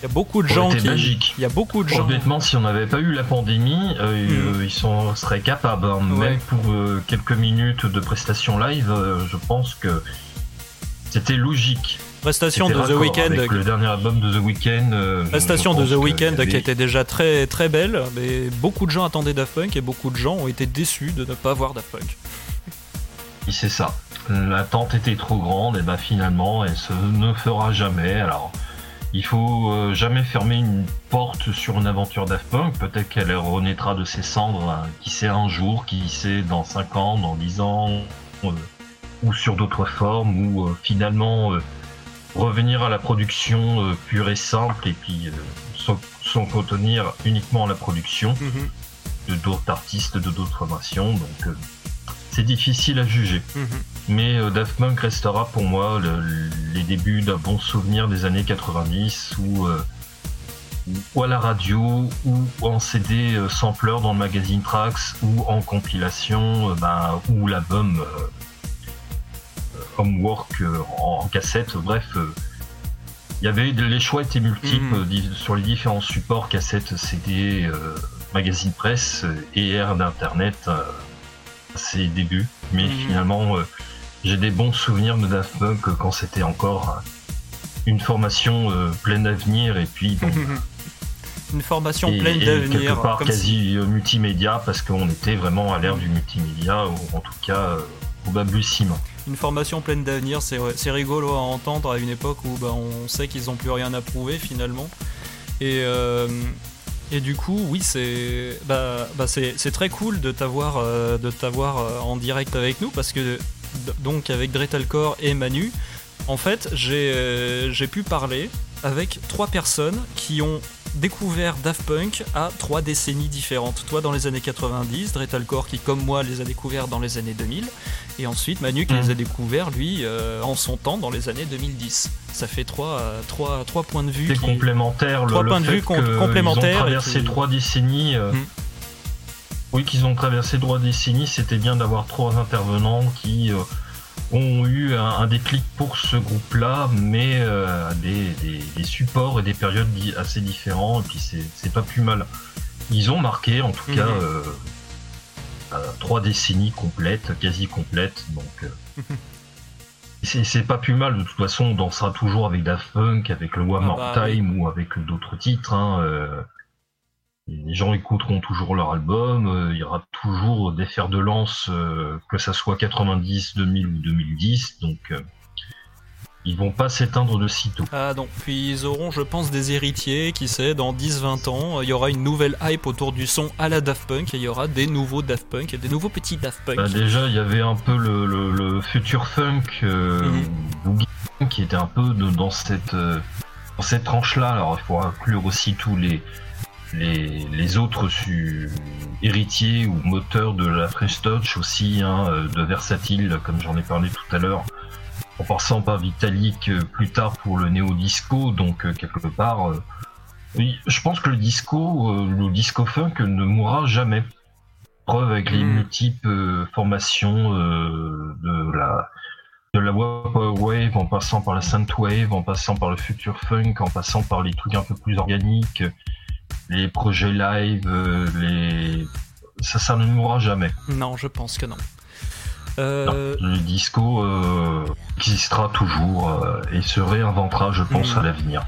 Il y a beaucoup de gens qui. magique. Il y a beaucoup de gens. honnêtement, si on n'avait pas eu la pandémie, euh, euh, ils sont, seraient capables, hein, Ouais. même pour euh, quelques minutes de prestation live, je pense que c'était logique. Prestation de The Weeknd. avec le dernier album de The Weeknd. euh, Prestation de The Weeknd avait- qui était déjà très très belle, mais beaucoup de gens attendaient Daft Punk et beaucoup de gens ont été déçus de ne pas voir Daft Punk. C'est ça. L'attente était trop grande et bah finalement elle se ne fera jamais. Alors il faut euh, jamais fermer une porte sur une aventure Daft Punk. Peut-être qu'elle renaîtra de ses cendres, hein, qui sait un jour, qui sait dans 5 ans, dans 10 ans, euh, ou sur d'autres formes, ou euh, finalement revenir à la production euh, pure et simple et puis euh, sans, sans contenir uniquement à la production de d'autres artistes, de d'autres formations. Donc euh, c'est difficile à juger. Mais euh, Daft Punk restera pour moi le- les débuts d'un bon souvenir des années 90 où, euh, ou à la radio ou en CD euh, sampler dans le magazine Trax ou en compilation euh, ben, ou l'album euh, Homework euh, en, en cassette. Bref, euh, il y avait les choix étaient multiples Mhm. euh, sur les différents supports cassette, CD, euh, magazine presse et ère d'internet. euh, à ses débuts, mais Mhm. finalement euh, j'ai des bons souvenirs de Daft Punk quand c'était encore une formation euh, pleine d'avenir et puis bon, Une formation et- pleine et d'avenir. quelque part comme quasi multimédia parce qu'on était vraiment à l'ère du multimédia ou en tout cas euh, Une formation pleine d'avenir, c'est rigolo à entendre à une époque où bah, on sait qu'ils n'ont plus rien à prouver finalement. Et, euh, du coup, oui, c'est bah, bah, c'est très cool de t'avoir euh, euh, en direct avec nous parce que donc avec Dretalcore et Manu, en fait, j'ai pu parler avec trois personnes qui ont découvert Daft Punk à trois décennies différentes. Toi dans les années 90, Dretalcore qui comme moi les a découverts dans les années 2000, et ensuite Manu qui Mhm. les a découverts lui euh, en son temps dans les années 2010. Ça fait trois, euh, trois, trois points de vue. C'est qui- complémentaire. Trois le, points de vue com- complémentaires Ils ont traversé trois décennies. euh, Mm. Oui, qu'ils ont traversé trois décennies, c'était bien d'avoir trois intervenants qui euh, ont eu un, un déclic pour ce groupe-là, mais euh, des, des- des supports et des périodes assez différents, et puis c'est pas plus mal. Ils ont marqué, en tout Mhm. cas, euh, euh, trois décennies complètes, quasi complètes, donc euh, c'est c'est pas plus mal. De toute façon, on dansera toujours avec Daft Punk, avec le One Ah More bah, Time ou avec d'autres titres. hein, euh, les gens écouteront toujours leur album, euh, il y aura toujours des fers de lance, euh, que ça soit 90, 2000 ou 2010, donc euh, ils vont pas s'éteindre de sitôt. Ah non, puis ils auront, je pense, des héritiers, qui sait, dans 10-20 ans, il y aura une nouvelle hype autour du son à la Daft Punk, et il y aura des nouveaux Daft Punk, et des nouveaux petits Daft Punk. Bah, déjà, il y avait un peu le, le, le future funk, euh, Mhm. qui était un peu de- dans cette, euh, dans cette tranche-là. Alors, il faut inclure aussi tous les, les, les autres su- héritiers ou moteurs de la Fresh Touch aussi, hein, euh, de Versatile, comme j'en ai parlé tout à l'heure, en passant par Vitalik euh, plus tard pour le néo-disco, donc euh, quelque part, euh, oui, je pense que le disco, euh, le disco funk ne mourra jamais. Preuve avec les Mm. multiples formations euh, de la de la wave en passant par la synthwave, en passant par le future funk, en passant par les trucs un peu plus organiques, les projets live, euh, les ça, ça ne mourra jamais. Non, je pense que non. Euh, Le disco euh, existera toujours euh, et se réinventera, je pense, à l'avenir.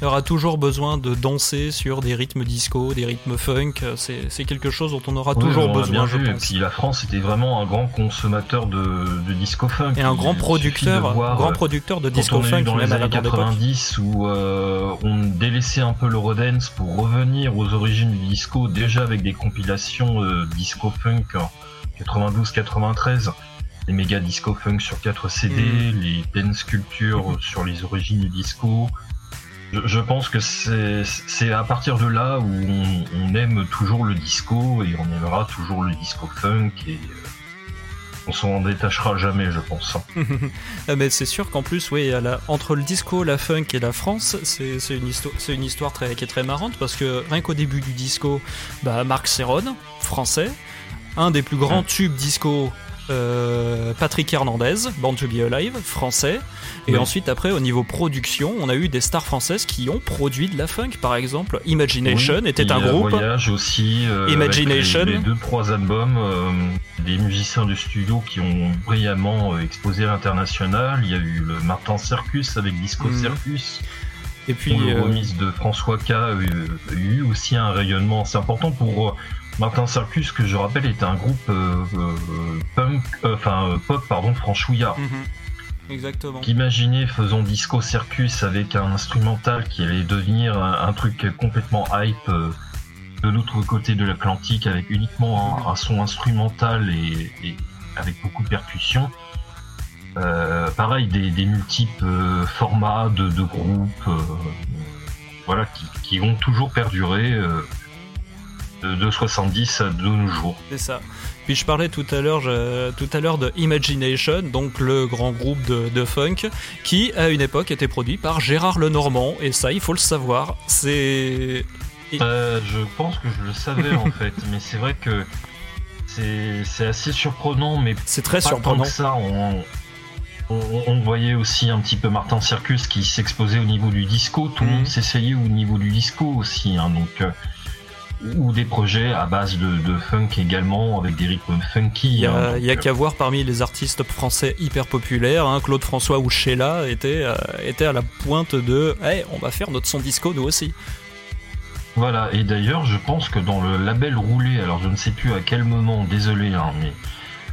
Il y aura toujours besoin de danser sur des rythmes disco, des rythmes funk, c'est quelque chose dont on aura Oui, toujours on besoin, bien je vu. Et pense. puis la France était vraiment un grand consommateur de, de disco funk. Et un grand producteur, voir, grand euh, producteur de disco funk, dans les années grande époque. 90 où euh, on délaissait un peu le Rodens pour revenir aux origines du disco, déjà avec des compilations euh, disco funk en 92-93, les méga disco funk sur 4 CD, Mm. les dance culture sur les origines du disco. Je, pense que c'est à partir de là où on, on aime toujours le disco et on aimera toujours le disco funk et euh, on s'en détachera jamais, je pense. Ah, mais c'est sûr qu'en plus, oui, à la- entre le disco, la funk et la France, c'est une, histo- une histoire très, qui est très marrante parce que rien qu'au début du disco, bah, Marc Serron, français, un des plus grands tubes disco. Euh, Patrick Hernandez, Born to Be Alive, français. Et Oui. ensuite, après, au niveau production, on a eu des stars françaises qui ont produit de la funk. Par exemple, Imagination Oui, était un a groupe. Voyage aussi. euh, Imagination. avec les, les deux trois albums, euh, des musiciens de studio qui ont brillamment euh, exposé à l'international. Il y a eu le Martin Circus avec Disco Mhm. Circus. Et puis, Puis le remise de François K a eu, a eu aussi un rayonnement assez important pour Martin Circus, que je rappelle était un groupe euh, euh, punk, euh, enfin euh, pop pardon franchouillard. mhm. Exactement. Imaginez faisant Disco Circus avec un instrumental qui allait devenir un, un truc complètement hype de l'autre côté de l'Atlantique avec uniquement un, un son instrumental et, et avec beaucoup de percussions. Euh, pareil, des, des multiples euh, formats de, de groupes, euh, voilà, qui, qui vont toujours perdurer de, de 70 à de nos jours. C'est ça. Puis je parlais tout à l'heure, tout à l'heure de Imagination, donc le grand groupe de, de funk, qui à une époque était produit par Gérard Lenormand, et ça, il faut le savoir. C'est Euh, je pense que je le savais en fait, mais c'est vrai que c'est assez surprenant, mais c'est très pas surprenant. que ça. On, on, on voyait aussi un petit peu Martin Circus qui s'exposait au niveau du disco. Tout le Mhm. monde s'essayait au niveau du disco aussi, hein, donc euh, ou des projets à base de, de funk également avec des rythmes funky. Il y hein, a, a euh, qu'à voir parmi les artistes français hyper populaires, hein, Claude François ou Sheila étaient, euh, étaient à la pointe de hey, on va faire notre son disco nous aussi. Voilà, et d'ailleurs, je pense que dans le label roulé, alors je ne sais plus à quel moment, désolé, hein, mais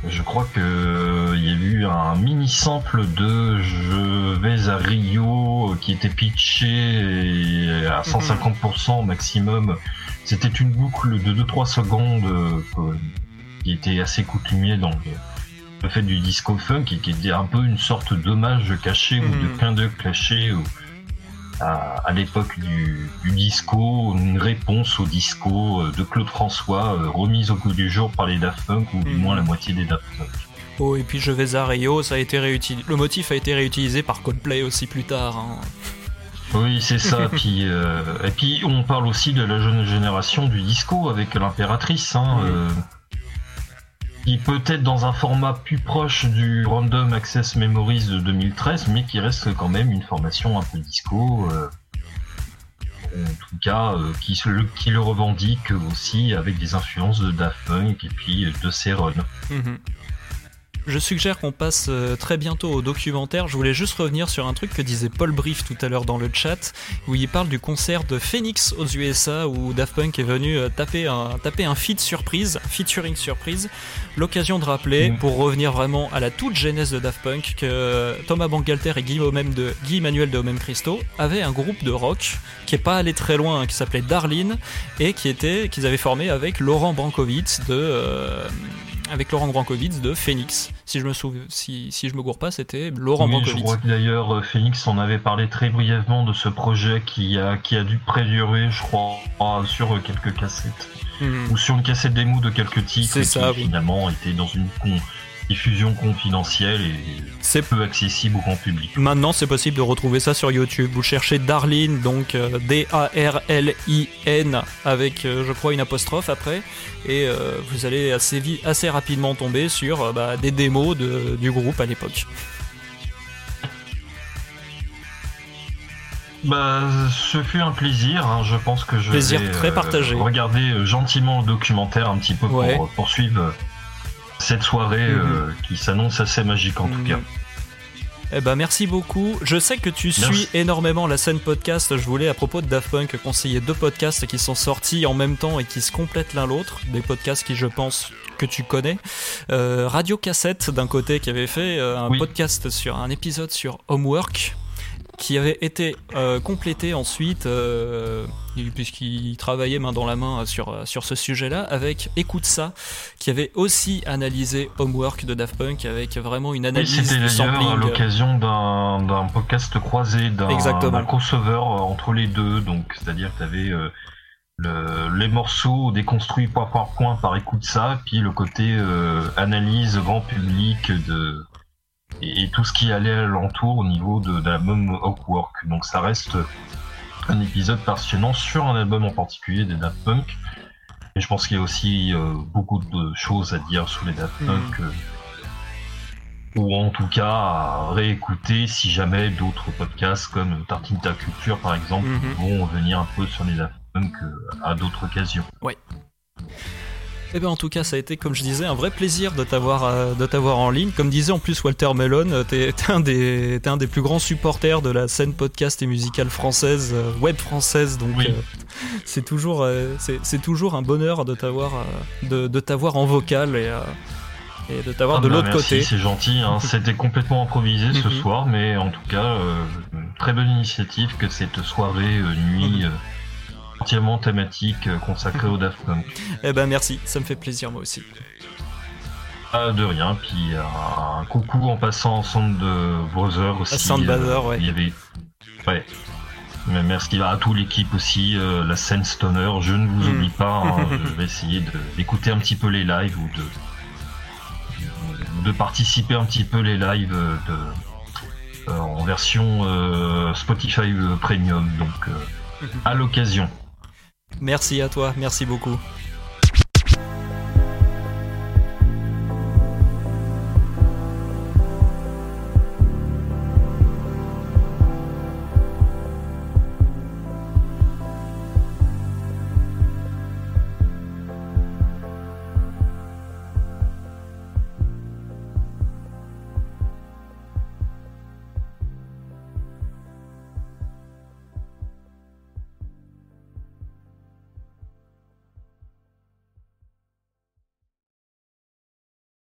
je crois que euh, il y a eu un mini sample de Je vais à Rio qui était pitché et à 150% maximum. C'était une boucle de 2-3 secondes euh, que- qui était assez coutumier dans le, le fait du disco funk et qui était un peu une sorte d'hommage caché ou de Mhm. clin d'œil caché ou à, à l'époque du, du disco, une réponse au disco euh, de Claude François, euh, remise au goût du jour par les Daft Punk, ou du Mhm. moins la moitié des Daft Punk. Oh, et puis Je vais à Rio, ça a été réutilisé. Le motif a été réutilisé par Coldplay aussi plus tard. hein. Oui, c'est ça. puis, euh, et puis, on parle aussi de la jeune génération du disco avec l'impératrice. Hein, euh, qui peut être dans un format plus proche du Random Access Memories de 2013, mais qui reste quand même une formation un peu disco. euh, en tout cas, euh, qui, se le, qui le revendique aussi avec des influences de Daft Punk et puis de Seron. Mhm. Je suggère qu'on passe euh, très bientôt au documentaire. Je voulais juste revenir sur un truc que disait Paul Brief tout à l'heure dans le chat, où il parle du concert de Phoenix aux USA, où Daft Punk est venu euh, taper un, taper un feat surprise, featuring surprise. L'occasion de rappeler, Mm. pour revenir vraiment à la toute genèse de Daft Punk, que Thomas Bangalter et Guy, Homem de, Guy Emmanuel de Homem Christo avaient un groupe de rock qui est pas allé très loin, hein, qui s'appelait Darlene, et qui était, qu'ils avaient formé avec Laurent Brankovitz de, euh, avec Laurent Brankovitz de Phoenix. Si je me souviens, si, si je me gourre pas, c'était Laurent Oui, je crois que d'ailleurs euh, Phoenix en avait parlé très brièvement de ce projet qui a, qui a dû prédurer, je crois, sur euh, quelques cassettes. Mhm. Ou sur une cassette démo de quelques titres qui ça, oui. finalement étaient dans une con- diffusion confidentielle et C'est peu accessible au grand public. Maintenant, c'est possible de retrouver ça sur YouTube. Vous cherchez Darlene, donc euh, D-A-R-L-I-N, avec, euh, je crois, une apostrophe après, et euh, vous allez assez, assez rapidement tomber sur bah, des démos de- du groupe à l'époque. Bah, ce fut un plaisir. hein. Je pense que je Plaisir vais très partagé. regarder gentiment le documentaire un petit peu Ouais. pour poursuivre cette soirée Mhm. euh, qui s'annonce assez magique en tout Mhm. cas. Eh ben merci beaucoup. Je sais que tu suis Merci. énormément la scène podcast. Je voulais à propos de Daft Punk conseiller deux podcasts qui sont sortis en même temps et qui se complètent l'un l'autre. Des podcasts qui je pense que tu connais. Euh, Radio Cassette d'un côté qui avait fait euh, un Oui. podcast sur un épisode sur Homework qui avait été euh, complété ensuite euh, puisqu'il travaillait main dans la main sur, sur ce sujet-là avec Écoute ça qui avait aussi analysé Homework de Daft Punk avec vraiment une Oui, analyse c'était du sampling. l'occasion d'un d'un podcast croisé, d'un crossover euh, entre les deux. Donc, c'est-à-dire que tu avais les morceaux déconstruits point par point par écoute ça, puis le côté euh, analyse grand public de et, et tout ce qui allait alentour au niveau de, de l'album Hawkwork. Donc, ça reste un épisode passionnant sur un album en particulier des Daft Punk. Et je pense qu'il y a aussi euh, beaucoup de choses à dire sur les Daft Mhm. Punk. euh, ou en tout cas à réécouter si jamais d'autres podcasts comme Tartinta Culture par exemple Mhm. vont venir un peu sur les Daft Punk euh, à d'autres occasions. Eh bien, en tout cas, ça a été, comme je disais, un vrai plaisir de t'avoir, euh, de t'avoir en ligne. Comme disait en plus Walter Mellon, euh, t'es, t'es un des, t'es un des plus grands supporters de la scène podcast et musicale française, euh, web française. Donc, Oui. euh, c'est toujours, c'est, c'est toujours un bonheur de t'avoir, de, de t'avoir en vocal et, et de t'avoir Ah de bah l'autre merci, côté. c'est gentil. hein. C'était complètement improvisé ce Mhm. soir, mais en tout cas, très bonne initiative que cette soirée nuit Mhm. Euh, entièrement thématique euh, consacrée au Daft Punk. Eh ben, merci, ça me fait plaisir moi aussi. Pas de rien, puis un, un coucou en passant en Sound de Brother aussi. Sound Brother, ouais. Il y avait. Ouais. Mais merci à toute l'équipe aussi, euh, la scène Stoner. Je ne vous Mm. oublie pas. hein, je vais essayer d'écouter un petit peu les lives ou de de participer un petit peu les lives euh, de euh, en version euh, Spotify euh, Premium. Donc euh, à l'occasion. Merci à toi, merci beaucoup.